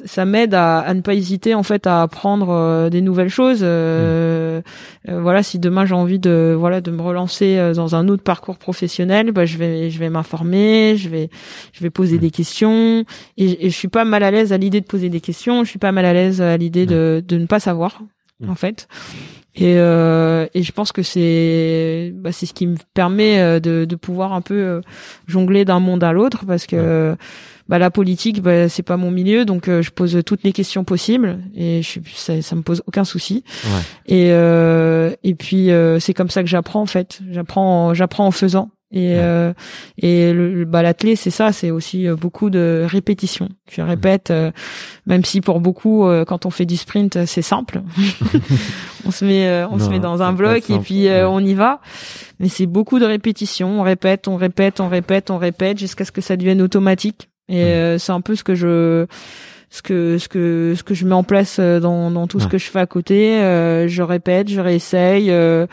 ça m'aide à, à, ne pas hésiter en fait à apprendre euh, des nouvelles choses. Euh, euh, voilà, si demain j'ai envie de voilà de me relancer dans un autre parcours professionnel, bah, je vais je vais m'informer, je vais je vais poser des questions et, et je suis pas mal à l'aise à l'idée de poser des questions. Je suis pas mal à l'aise à l'idée de de ne pas savoir en fait. Et, euh, et je pense que c'est bah, c'est ce qui me permet de, de pouvoir un peu jongler d'un monde à l'autre parce que bah, la politique, bah, c'est pas mon milieu, donc euh, je pose toutes les questions possibles et je ça, ça me pose aucun souci. Ouais. Et euh, et puis euh, c'est comme ça que j'apprends en fait. J'apprends, j'apprends en faisant. Et euh, et le, bah c'est ça, c'est aussi beaucoup de répétitions. Tu répètes, même si pour beaucoup quand on fait du sprint c'est simple, on se met on se met dans un bloc et puis on y va. Mais c'est beaucoup de répétitions. On répète, on répète, on répète, on répète jusqu'à ce que ça devienne automatique. Et euh, c'est un peu ce que je ce que ce que ce que je mets en place euh, dans dans tout ce que je fais à côté. Euh, je répète je réessaye euh,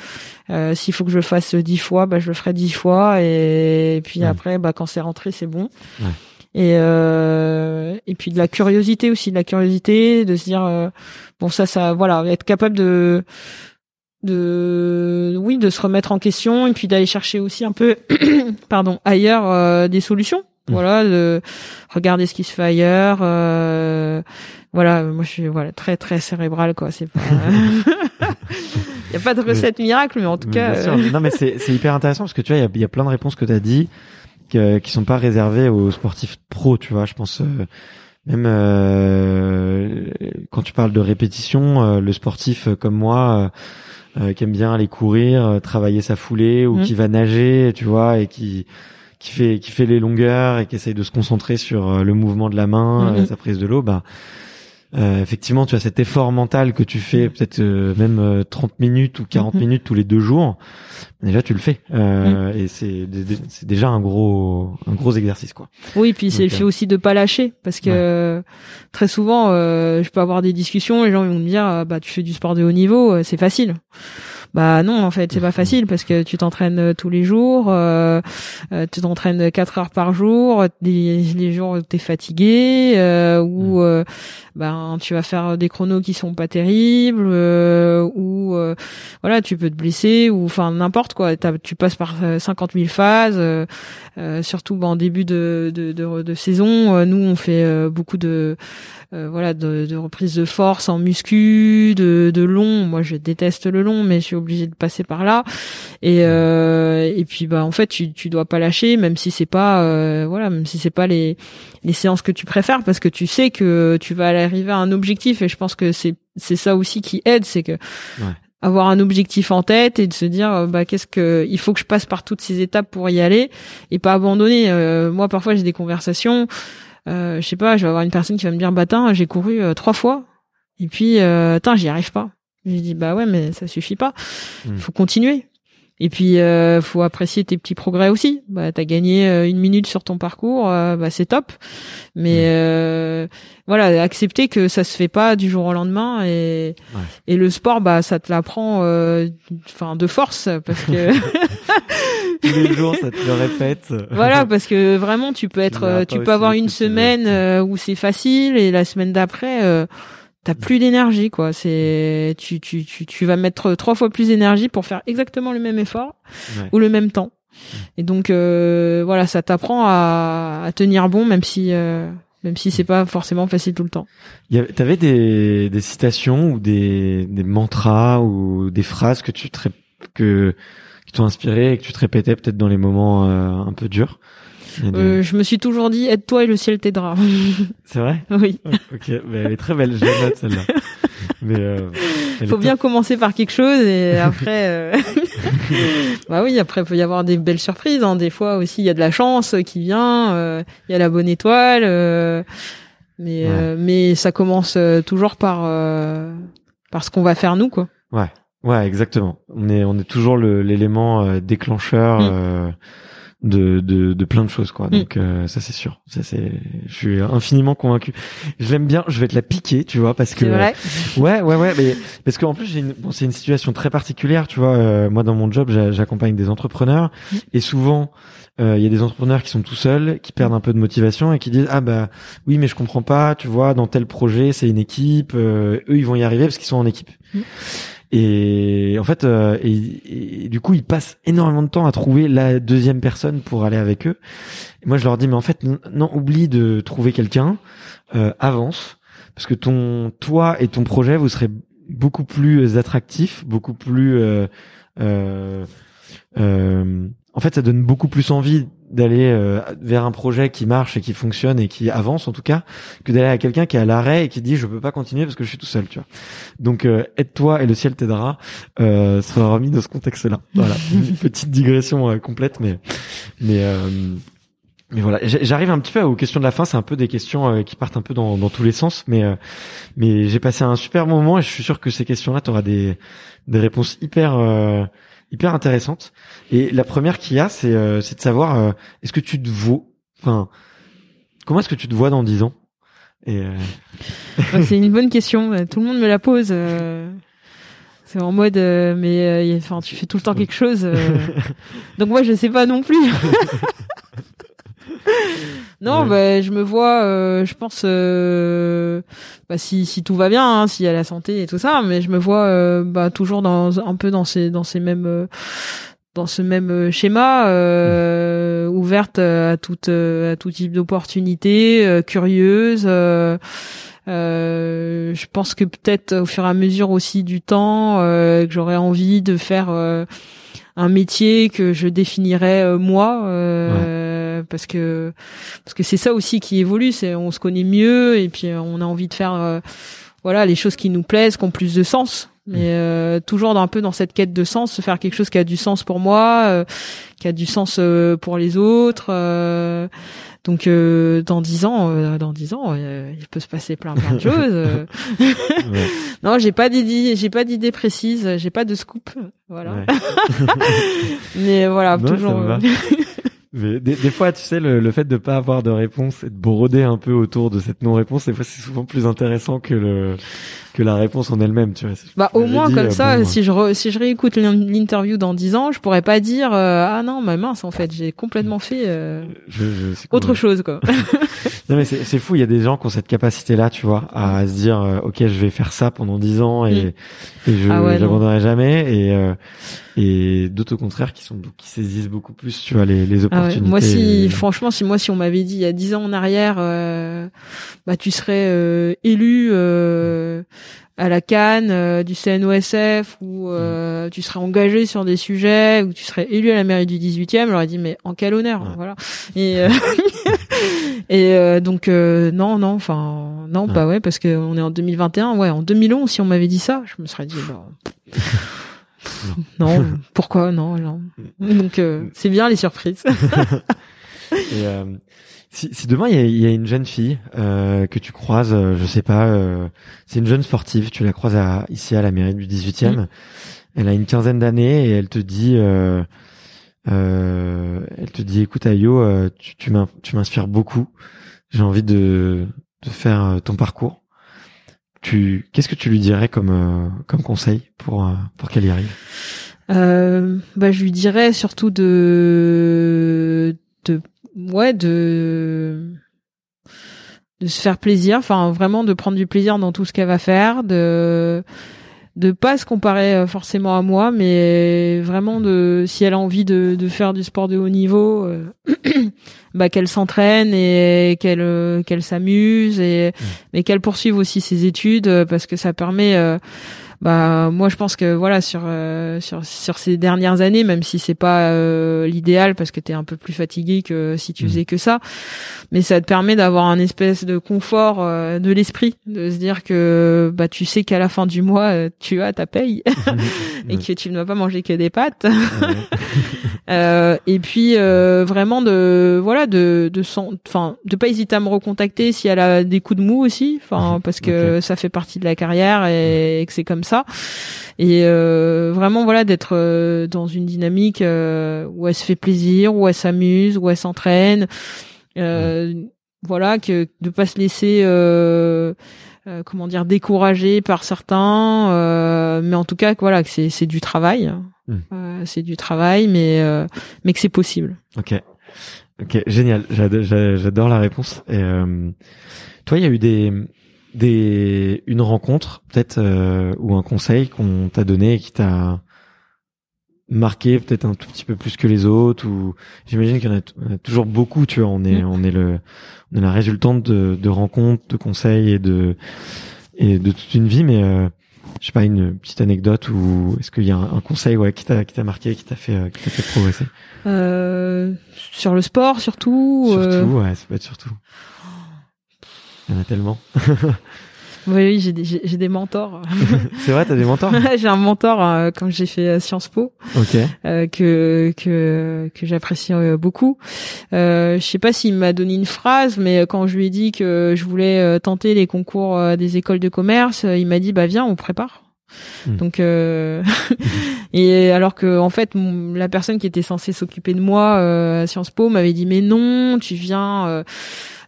euh, s'il faut que je le fasse dix fois bah je le ferai dix fois. Et, puis après bah quand c'est rentré c'est bon. Et euh, et puis de la curiosité aussi, de la curiosité, de se dire euh, bon ça ça voilà, être capable de de oui de se remettre en question et puis d'aller chercher aussi un peu pardon ailleurs euh, des solutions. Voilà de regarder ce qui se fait ailleurs euh, voilà moi je suis voilà très très cérébral quoi c'est pas il y a pas de recette miracle mais en tout cas euh, non mais c'est c'est hyper intéressant parce que tu vois il y a, y a, plein de réponses que tu as dit que, qui sont pas réservées aux sportifs pro tu vois je pense même quand tu parles de répétition le sportif comme moi euh, qui aime bien aller courir, euh, travailler sa foulée ou mmh. qui va nager, tu vois, et qui qui fait qui fait les longueurs et qui essaye de se concentrer sur euh, le mouvement de la main, mmh. sa prise de l'eau, bah euh, effectivement, tu as cet effort mental que tu fais peut-être même 30 minutes ou 40 mmh. minutes tous les deux jours. Déjà, tu le fais et c'est c'est déjà un gros un gros exercice quoi. Oui, puis c'est le fait aussi de pas lâcher parce que très souvent, je peux avoir des discussions, les gens vont me dire bah tu fais du sport de haut niveau, c'est facile. Bah non, en fait, c'est pas facile parce que tu t'entraînes euh, tous les jours, euh, euh tu t'entraînes quatre heures par jour, des, les jours où t'es fatigué, euh, ou. Ben tu vas faire des chronos qui sont pas terribles, ou voilà, tu peux te blesser, ou enfin n'importe quoi. Tu passes par 50 000 phases, surtout ben, en début de, de, de, de saison. nous, on fait beaucoup de euh, voilà de, de, reprise de force en muscu, de, de long. Moi, je déteste le long, mais je suis obligée de passer par là. Et euh, et puis bah en fait, tu tu dois pas lâcher, même si c'est pas euh, voilà, même si c'est pas les les séances que tu préfères, parce que tu sais que tu vas arriver à un objectif. Et je pense que c'est c'est ça aussi qui aide, c'est que avoir un objectif en tête et de se dire bah qu'est-ce que il faut que je passe par toutes ces étapes pour y aller et pas abandonner. moi parfois j'ai des conversations euh, je sais pas, je vais avoir une personne qui va me dire, bah j'ai couru euh, trois fois, et puis, euh, j'y arrive pas. Je dis, bah ouais, mais ça suffit pas. Il hmm. faut continuer. Et puis, euh, faut apprécier tes petits progrès aussi. Bah, t'as gagné euh, une minute sur ton parcours, bah c'est top. Mais hmm. voilà, accepter que ça se fait pas du jour au lendemain et et le sport, bah ça te l'apprend, enfin de force parce que tous les jours, ça te le répète. Voilà, parce que vraiment, tu peux être, tu peux avoir une semaine euh, où c'est facile et la semaine d'après, euh, t'as plus d'énergie, quoi. C'est, tu, tu, tu, tu vas mettre trois fois plus d'énergie pour faire exactement le même effort ou le même temps. Et donc, euh, voilà, ça t'apprend à, à, tenir bon, même si. Euh, même si c'est pas forcément facile tout le temps. T'avais des, des citations ou des, des mantras ou des phrases que tu que qui t'ont inspiré et que tu te répétais peut-être dans les moments euh, un peu durs? Euh, je me suis toujours dit aide-toi et le ciel t'aidera. C'est vrai Oui. ok, mais elle est très belle, je la note celle-là. Mais euh, faut bien commencer par quelque chose et après, euh... bah oui, après il peut y avoir des belles surprises. Hein. Des fois aussi, il y a de la chance qui vient, euh, il y a la bonne étoile, euh, mais mais ça commence toujours par par ce qu'on va faire nous, quoi. Ouais. Ouais, exactement. On est on est toujours l'élément euh, déclencheur mm. Euh, de, de, de plein de choses quoi. Mm. Donc euh, ça c'est sûr. Ça c'est je suis infiniment convaincu. Je l'aime bien, je vais te la piquer, tu vois parce que vrai Ouais, ouais ouais, mais parce qu'en plus j'ai une bon, c'est une situation très particulière, tu vois, moi dans mon job, j'accompagne des entrepreneurs mm. et souvent il y a des entrepreneurs qui sont tout seuls, qui perdent un peu de motivation et qui disent ah bah oui mais je comprends pas, tu vois, dans tel projet c'est une équipe, eux ils vont y arriver parce qu'ils sont en équipe. Et en fait, euh, et, du coup, ils passent énormément de temps à trouver la deuxième personne pour aller avec eux. Et moi, je leur dis, mais en fait, non, oublie de trouver quelqu'un, euh, avance, parce que ton, toi et ton projet, vous serez beaucoup plus attractifs, beaucoup plus, euh, euh, euh en fait, ça donne beaucoup plus envie d'aller euh, vers un projet qui marche et qui fonctionne et qui avance en tout cas que d'aller à quelqu'un qui est à l'arrêt et qui dit je peux pas continuer parce que je suis tout seul tu vois. Donc euh, aide-toi et le ciel t'aidera euh, sera remis dans ce contexte là voilà. Une petite digression euh, complète mais mais mais voilà. J'arrive un petit peu aux questions de la fin. C'est un peu des questions qui partent un peu dans, dans tous les sens mais mais j'ai passé un super moment et je suis sûr que ces questions là tu auras des des réponses hyper hyper intéressante. Et la première qu'il y a, c'est euh, c'est de savoir euh, est-ce que tu te vaux, enfin, comment est-ce que tu te vois dans dix ans? Et euh, c'est une bonne question. Tout le monde me la pose. C'est en mode, mais enfin, tu fais tout le temps quelque chose. Donc moi, je sais pas non plus. non, bah, je me vois, euh, je pense, euh, bah, si, si tout va bien, hein, s'il y a la santé et tout ça, mais je me vois euh, bah, toujours dans un peu dans ces dans ces mêmes dans ce même schéma, ouverte à toute à tout type d'opportunités, curieuse. je pense que peut-être au fur et à mesure aussi du temps, que j'aurais envie de faire un métier que je définirais moi. Euh, parce que parce que c'est ça aussi qui évolue, c'est on se connaît mieux et puis euh, on a envie de faire euh, voilà les choses qui nous plaisent, qui ont plus de sens. Mais mm. toujours un peu dans cette quête de sens, se faire quelque chose qui a du sens pour moi, qui a du sens pour les autres. donc dans dix ans, dans dix ans, il peut se passer plein plein de choses. non, j'ai pas d'idée, j'ai pas d'idée précise, j'ai pas de scoop, voilà. Mais voilà, toujours. Des, des, fois, tu sais, le, le, fait de pas avoir de réponse et de broder un peu autour de cette non-réponse, des fois, c'est souvent plus intéressant que le que la réponse en elle-même, tu vois. Bah au moins comme euh, ça, si je si je réécoute l'interview dans dix ans, je pourrais pas dire euh, ah non, ma mince en fait, j'ai complètement fait euh, je, je, autre chose quoi. non mais c'est fou, il y a des gens qui ont cette capacité-là, tu vois, à se dire ok, je vais faire ça pendant dix ans et, mm. et je ah j'abandonnerai jamais et et d'autres au contraire qui sont qui saisissent beaucoup plus, tu vois, les, les ah opportunités. Moi si franchement, si moi si on m'avait dit il y a dix ans en arrière, bah tu serais élu à la Cannes euh, du CNOSF où euh, mm. tu serais engagé sur des sujets où tu serais élu à la mairie du 18e j'aurais dit mais en quel honneur voilà et euh, et donc non non enfin non pas ouais parce que on est en 2021 ouais en 2011 si on m'avait dit ça je me serais dit bah, non. pourquoi non, non. Donc c'est bien les surprises et, si, si demain il y a, y a, une jeune fille euh, que tu croises, euh, je sais pas, euh, c'est une jeune sportive, tu la croises à, ici à la mairie du 18e, mm. elle a une quinzaine d'années et elle te dit, euh, euh, elle te dit, écoute Ayo, euh, tu, m'inspires beaucoup, j'ai envie de, faire ton parcours. Qu'est-ce que tu lui dirais comme conseil pour pour qu'elle y arrive? Bah, je lui dirais surtout de ouais de se faire plaisir, enfin vraiment de prendre du plaisir dans tout ce qu'elle va faire, de pas se comparer euh, forcément à moi, mais vraiment de si elle a envie de, de faire du sport de haut niveau, euh, bah qu'elle s'entraîne et qu'elle euh, qu'elle s'amuse et mmh. mais qu'elle poursuive aussi ses études parce que ça permet bah moi je pense que voilà sur euh, sur sur ces dernières années même si c'est pas euh, l'idéal parce que tu es un peu plus fatigué que si tu mmh. faisais que ça mais ça te permet d'avoir un espèce de confort euh, de l'esprit de se dire que bah tu sais qu'à la fin du mois tu as ta paye et que tu ne vas pas manger que des pâtes et puis vraiment de voilà de de enfin de pas hésiter à me recontacter si elle a des coups de mou aussi enfin parce que ça fait partie de la carrière et, et que c'est comme ça. Et euh, vraiment voilà d'être euh, dans une dynamique euh, où elle se fait plaisir où elle s'amuse où elle s'entraîne. Voilà que de pas se laisser comment dire décourager par certains mais en tout cas voilà que c'est c'est du travail. Mmh. c'est du travail mais mais que c'est possible. Ok. Ok génial. J'adore la réponse. Et toi il y a eu des des une rencontre peut-être euh, ou un conseil qu'on t'a donné et qui t'a marqué peut-être un tout petit peu plus que les autres ou j'imagine qu'il y en a, toujours beaucoup tu vois on est mm. on est le on est la résultante de, de rencontres de conseils et de et de toute une vie mais euh, je sais pas une petite anecdote ou est-ce qu'il y a un, conseil ouais qui t'a qui t'a marqué qui t'a fait euh, qui t'a fait progresser? Euh, sur le sport surtout surtout ouais ça peut être surtout il y en a tellement. oui, j'ai des, j'ai des mentors. c'est vrai, t'as des mentors? J'ai un mentor euh, quand j'ai fait euh, Sciences Po, okay. euh, que que que j'apprécie euh, beaucoup. Euh, je sais pas s'il m'a donné une phrase, mais quand je lui ai dit que je voulais tenter les concours des écoles de commerce, il m'a dit bah viens, on prépare. Hmm. Donc et alors que en fait la personne qui était censée s'occuper de moi à Sciences Po m'avait dit mais non tu viens euh,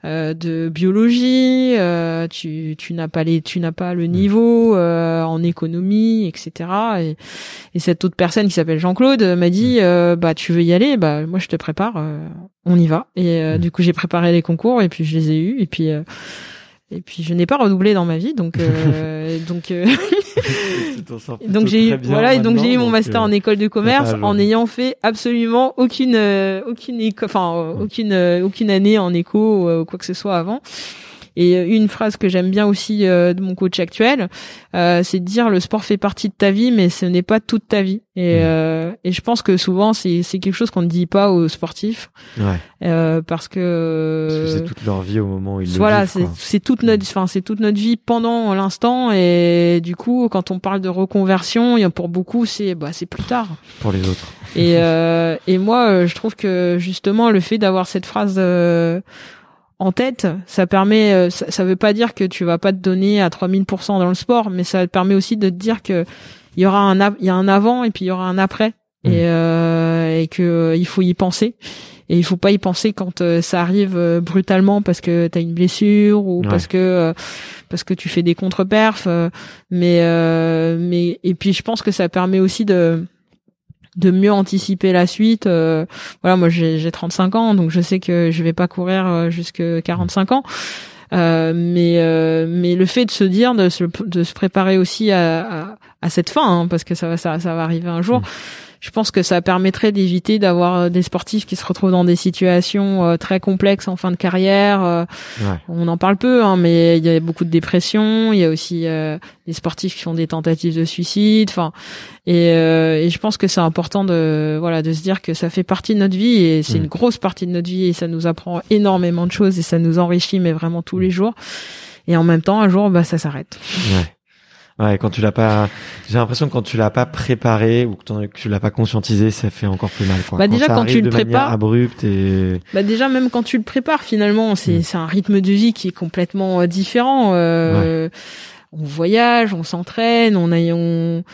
de biologie, euh, tu, tu n'as pas les, tu n'as pas le niveau euh, en économie, etc. Et, et, cette autre personne qui s'appelle Jean-Claude m'a dit, mm. bah tu veux y aller, bah moi je te prépare, on y va. Et mm. du coup j'ai préparé les concours et puis je les ai eus et puis et puis je n'ai pas redoublé dans ma vie, donc euh, donc euh, donc j'ai eu voilà et donc j'ai eu mon master en euh, école de commerce en ayant fait absolument aucune aucune enfin aucune aucune année en éco ou quoi que ce soit avant. Et euh, une phrase que j'aime bien aussi euh, de mon coach actuel, euh, c'est de dire le sport fait partie de ta vie, mais ce n'est pas toute ta vie. Et, mmh. et je pense que souvent c'est c'est quelque chose qu'on ne dit pas aux sportifs, ouais. parce que c'est toute leur vie au moment où ils voilà, le c'est c'est toute notre, enfin c'est toute notre vie pendant l'instant. Et du coup, quand on parle de reconversion, pour beaucoup c'est bah c'est plus tard. Pour les autres. Et et moi, je trouve que justement le fait d'avoir cette phrase en tête, ça permet, euh, ça, ça, veut pas dire que tu vas pas te donner à 3000% dans le sport, mais ça permet aussi de te dire que il y aura un, il y a un avant et puis il y aura un après, mmh. et, euh, et que euh, il faut y penser. Et il faut pas y penser quand euh, ça arrive brutalement parce que tu as une blessure ou parce que parce que tu fais des contre-perfs. mais mais et puis je pense que ça permet aussi de de mieux anticiper la suite. Euh, voilà, moi j'ai 35 ans, donc je sais que je vais pas courir euh, jusque 45 ans. Euh, mais mais le fait de se dire de se, de se préparer aussi à, à, cette fin, hein, parce que ça va ça, ça va arriver un jour. Mmh je pense que ça permettrait d'éviter d'avoir euh, des sportifs qui se retrouvent dans des situations euh, très complexes en fin de carrière. Euh, on en parle peu, hein, mais il y a beaucoup de dépression. Il y a aussi des sportifs qui font des tentatives de suicide. Enfin, et, et, je pense que c'est important de voilà de se dire que ça fait partie de notre vie et c'est mm. une grosse partie de notre vie et ça nous apprend énormément de choses et ça nous enrichit mais vraiment tous les jours. Et en même temps, un jour, bah ça s'arrête. Ouais. Ouais, quand tu l'as pas, j'ai l'impression que quand tu l'as pas préparé ou que, tu l'as pas conscientisé, ça fait encore plus mal. Quoi. Bah déjà quand, tu le prépares, abrupte et. Bah déjà même quand tu le prépares, finalement, c'est mm. c'est un rythme de vie qui est complètement euh, différent. Euh, On voyage, on s'entraîne, on a on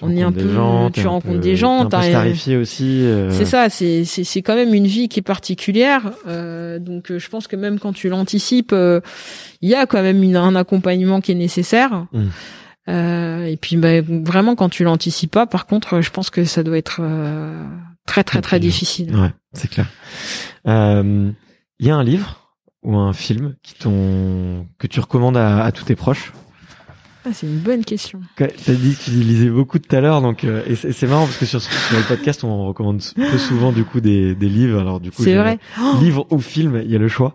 on est un peu, gens, tu rencontres des gens, t'as starifié aussi. Euh... C'est ça, c'est c'est c'est quand même une vie qui est particulière. Euh, donc euh, je pense que même quand tu l'anticipes, euh, il y a quand même une, un accompagnement qui est nécessaire. Mm. Euh, et puis bah, vraiment quand tu l'anticipes pas, par contre, je pense que ça doit être euh, très très très difficile. Ouais, c'est clair. Euh, il y a un livre ou un film qui t'ont que tu recommandes à, tous tes proches? Ah, c'est une bonne question. T'as dit que tu lisais beaucoup tout à l'heure, donc et c'est marrant parce que sur, le podcast on recommande peu souvent du coup des, des livres. Alors du coup, c'est vrai. livre ou film, il y a le choix.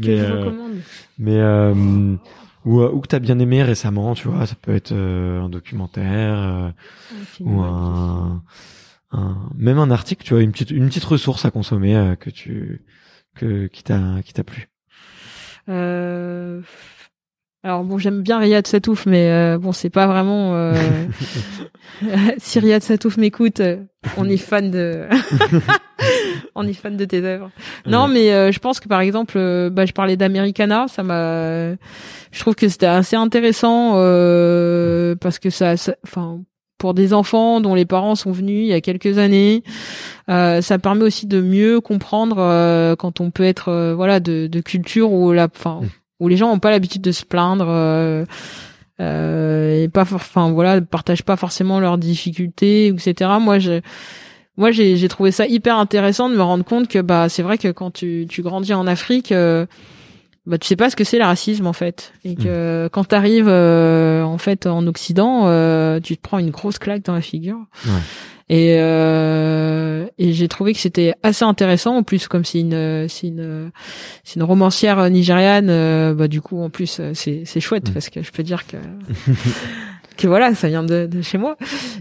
Que mais, recommande mais euh, ou que t'as bien aimé récemment, tu vois, ça peut être euh, un documentaire euh, ou un, un, même un article, tu vois, une petite une petite ressource à consommer que tu que qui t'a qui t'a plu. Alors bon, j'aime bien Riyad Satouf, mais bon, c'est pas vraiment. Euh... si Riyad Satouf m'écoute, on est fan de. on est fan de tes œuvres. Non, mais je pense que par exemple, bah, je parlais d'Americana, ça m'a je trouve que c'était assez intéressant euh, parce que ça, enfin, pour des enfants dont les parents sont venus il y a quelques années, euh, ça permet aussi de mieux comprendre euh, quand on peut être, euh, voilà, de, de, culture où la, enfin, mmh. où les gens n'ont pas l'habitude de se plaindre. Euh, et pas enfin voilà partagent pas forcément leurs difficultés etc moi je moi j'ai trouvé ça hyper intéressant de me rendre compte que bah c'est vrai que quand tu tu grandis en Afrique euh, bah tu sais pas ce que c'est le racisme en fait et que mmh. quand t'arrives euh, en fait en Occident euh, tu te prends une grosse claque dans la figure ouais. et euh, et j'ai trouvé que c'était assez intéressant en plus comme c'est une c'est une c'est une romancière nigériane euh, bah du coup en plus c'est c'est chouette mmh. parce que je peux dire que que voilà ça vient de, de chez moi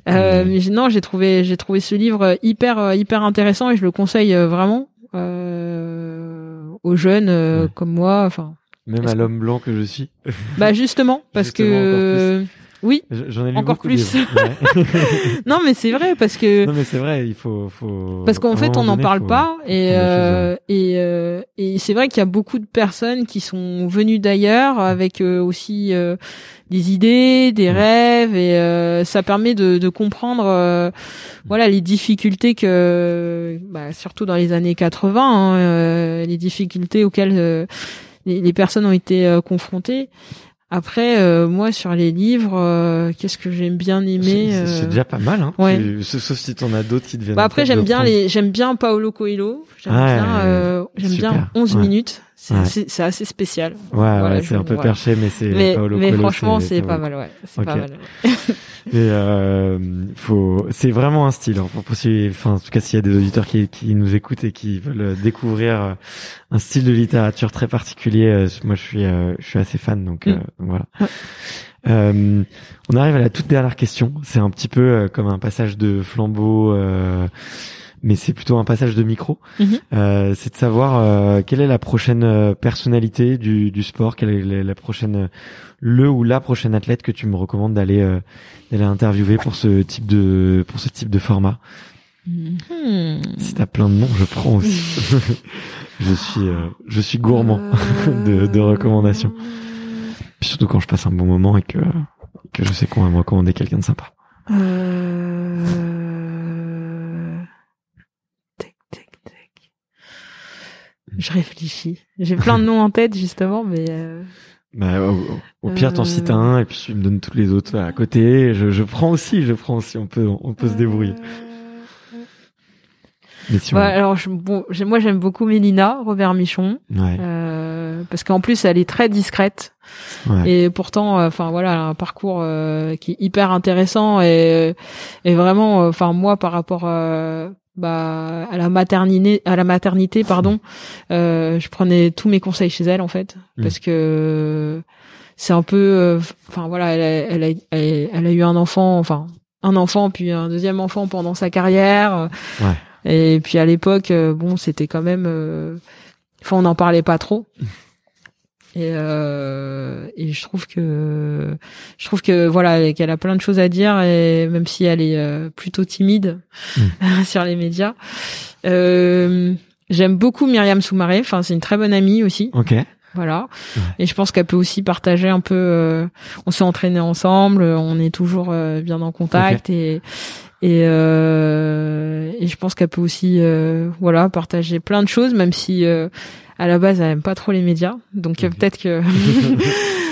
euh, mais non j'ai trouvé j'ai trouvé ce livre hyper hyper intéressant et je le conseille vraiment euh, aux jeunes euh, comme moi. Enfin, même à l'homme blanc que je suis. Bah justement, parce que Oui. J'en ai lu encore beaucoup plus. ouais. non, mais c'est vrai parce que non mais c'est vrai, il faut, faut. parce qu'en fait on n'en parle faut- pas et euh, et euh, et c'est vrai qu'il y a beaucoup de personnes qui sont venues d'ailleurs avec euh, aussi euh, des idées, des rêves et euh, ça permet de, de comprendre euh, voilà les difficultés que bah, surtout dans les années 80 hein, euh, les difficultés auxquelles euh, les, les personnes ont été euh, confrontées. Après, euh, moi, sur les livres, euh, qu'est-ce que j'aime bien aimer C'est c'est euh, déjà pas mal, hein. ouais. Tu- sauf si t'en as d'autres qui te viennent. bah après j'aime bien les j'aime bien Paolo Coelho j'aime bien euh, j'aime bien 11 ouais. minutes c'est Ouais. assez- spécial Ouais, Voilà, c'est un peu voilà. perché, mais c'est. mais Paolo mais Coelho, franchement c'est pas mal ouais c'est pas mal Et euh, faut, c'est vraiment un style. hein, pour poursuivre- enfin, en tout cas, s'il y a des auditeurs qui, qui nous écoutent et qui veulent découvrir euh, un style de littérature très particulier, euh, moi, je suis, euh, je suis assez fan. Donc, Mm. euh, voilà. Euh, on arrive à la toute dernière question. C'est un petit peu euh, comme un passage de flambeau, euh, mais c'est plutôt un passage de micro. Mhm. Euh, c'est de savoir euh, quelle est la prochaine euh, personnalité du, du sport, quelle est la, prochaine, euh, le ou la prochaine athlète que tu me recommandes d'aller euh, d'aller interviewer pour ce type de pour ce type de format. Hmm. Si t'as plein de noms, je prends aussi. je suis euh, je suis gourmand de, de recommandations. Puis surtout quand je passe un bon moment et que que je sais qu'on va me recommander quelqu'un de sympa. Euh... Je réfléchis. J'ai plein de noms en tête justement, mais euh, Bah, au, pire, t'en Euh. cites un et puis tu me donnes tous les autres à côté. Je, je prends aussi, je prends aussi. On peut on peut se débrouiller. Mais si on- Ouais, alors je, bon, moi j'aime beaucoup Mélina Robert Michon ouais, euh, parce qu'en plus elle est très discrète ouais. et pourtant euh, enfin voilà elle a un parcours euh, qui est hyper intéressant et et vraiment euh, enfin moi par rapport euh, bah à la maternité à la maternité pardon euh, je prenais tous mes conseils chez elle en fait Mm. parce que c'est un peu euh, enfin voilà elle a, elle a elle, elle a eu un enfant enfin un enfant puis un deuxième enfant pendant sa carrière Ouais. et puis à l'époque euh, bon c'était quand même euh, enfin on n'en parlait pas trop et euh, et je trouve que je trouve que voilà qu'elle a plein de choses à dire et même si elle est euh, plutôt timide sur les médias. Euh, j'aime beaucoup Myriam Soumaré. Enfin c'est une très bonne amie aussi. Ok. voilà. Ouais. et je pense qu'elle peut aussi partager un peu euh, on s'est entraîné ensemble on est toujours euh, bien en contact et et euh, et je pense qu'elle peut aussi euh, voilà partager plein de choses même si euh, à la base elle aime pas trop les médias donc euh, Ok. peut-être que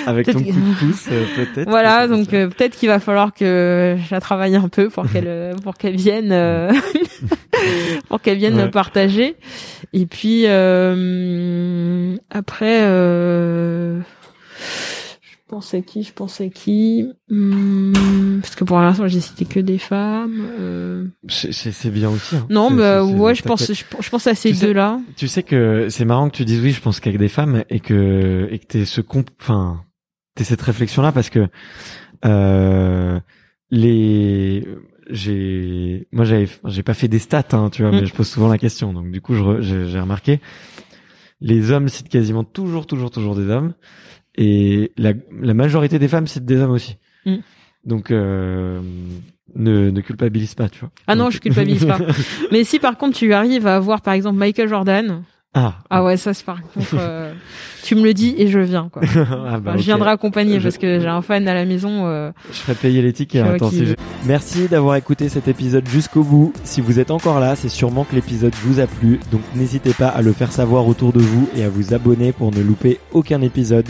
Avec ton coup de pouce, euh, peut-être. voilà donc euh, peut-être qu'il va falloir que je la travaille un peu pour qu'elle pour qu'elle vienne pour qu'elle vienne Ouais. partager et puis euh, après euh, pensais qui je pensais qui Hum, parce que pour l'instant j'ai cité que des femmes euh, C'est bien aussi. hein. non bah ouais je pense je, je pense à ces Tu sais- deux là Tu sais que c'est marrant que tu dises oui, je pense qu'avec des femmes et que et que t'aies ce comp, enfin, t'aies cette réflexion là parce que euh, les j'ai moi j'avais j'ai pas fait des stats hein, tu vois Mm. mais je pose souvent la question donc du coup j'ai remarqué les hommes citent quasiment toujours toujours toujours des hommes et la la majorité des femmes citent des hommes aussi Mm. donc euh, ne ne culpabilise pas tu vois Ah non, Donc- je culpabilise pas. mais si par contre tu arrives à avoir par exemple Michael Jordan ah ah ouais ça c'est par contre euh, tu me le dis et je viens quoi Ah bah, Enfin, je viendrai accompagner Je- parce que j'ai un fan à la maison euh, Je ferai payer les tickets. Vois Attends, qui Merci d'avoir écouté cet épisode jusqu'au bout. Si vous êtes encore là, c'est sûrement que l'épisode vous a plu. Donc n'hésitez pas à le faire savoir autour de vous et à vous abonner pour ne louper aucun épisode.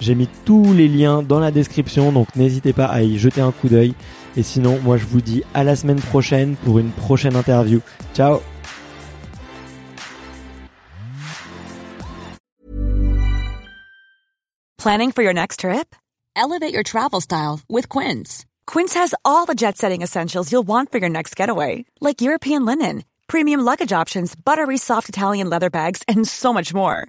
J'ai mis tous les liens dans la description, donc n'hésitez pas à y jeter un coup d'œil. Et sinon, moi je vous dis à la semaine prochaine pour une prochaine interview. Ciao Planning for your next trip? Elevate your travel style with Quince. Quince has all the jet setting essentials you'll want for your next getaway, like European linen, premium luggage options, buttery soft Italian leather bags, and so much more.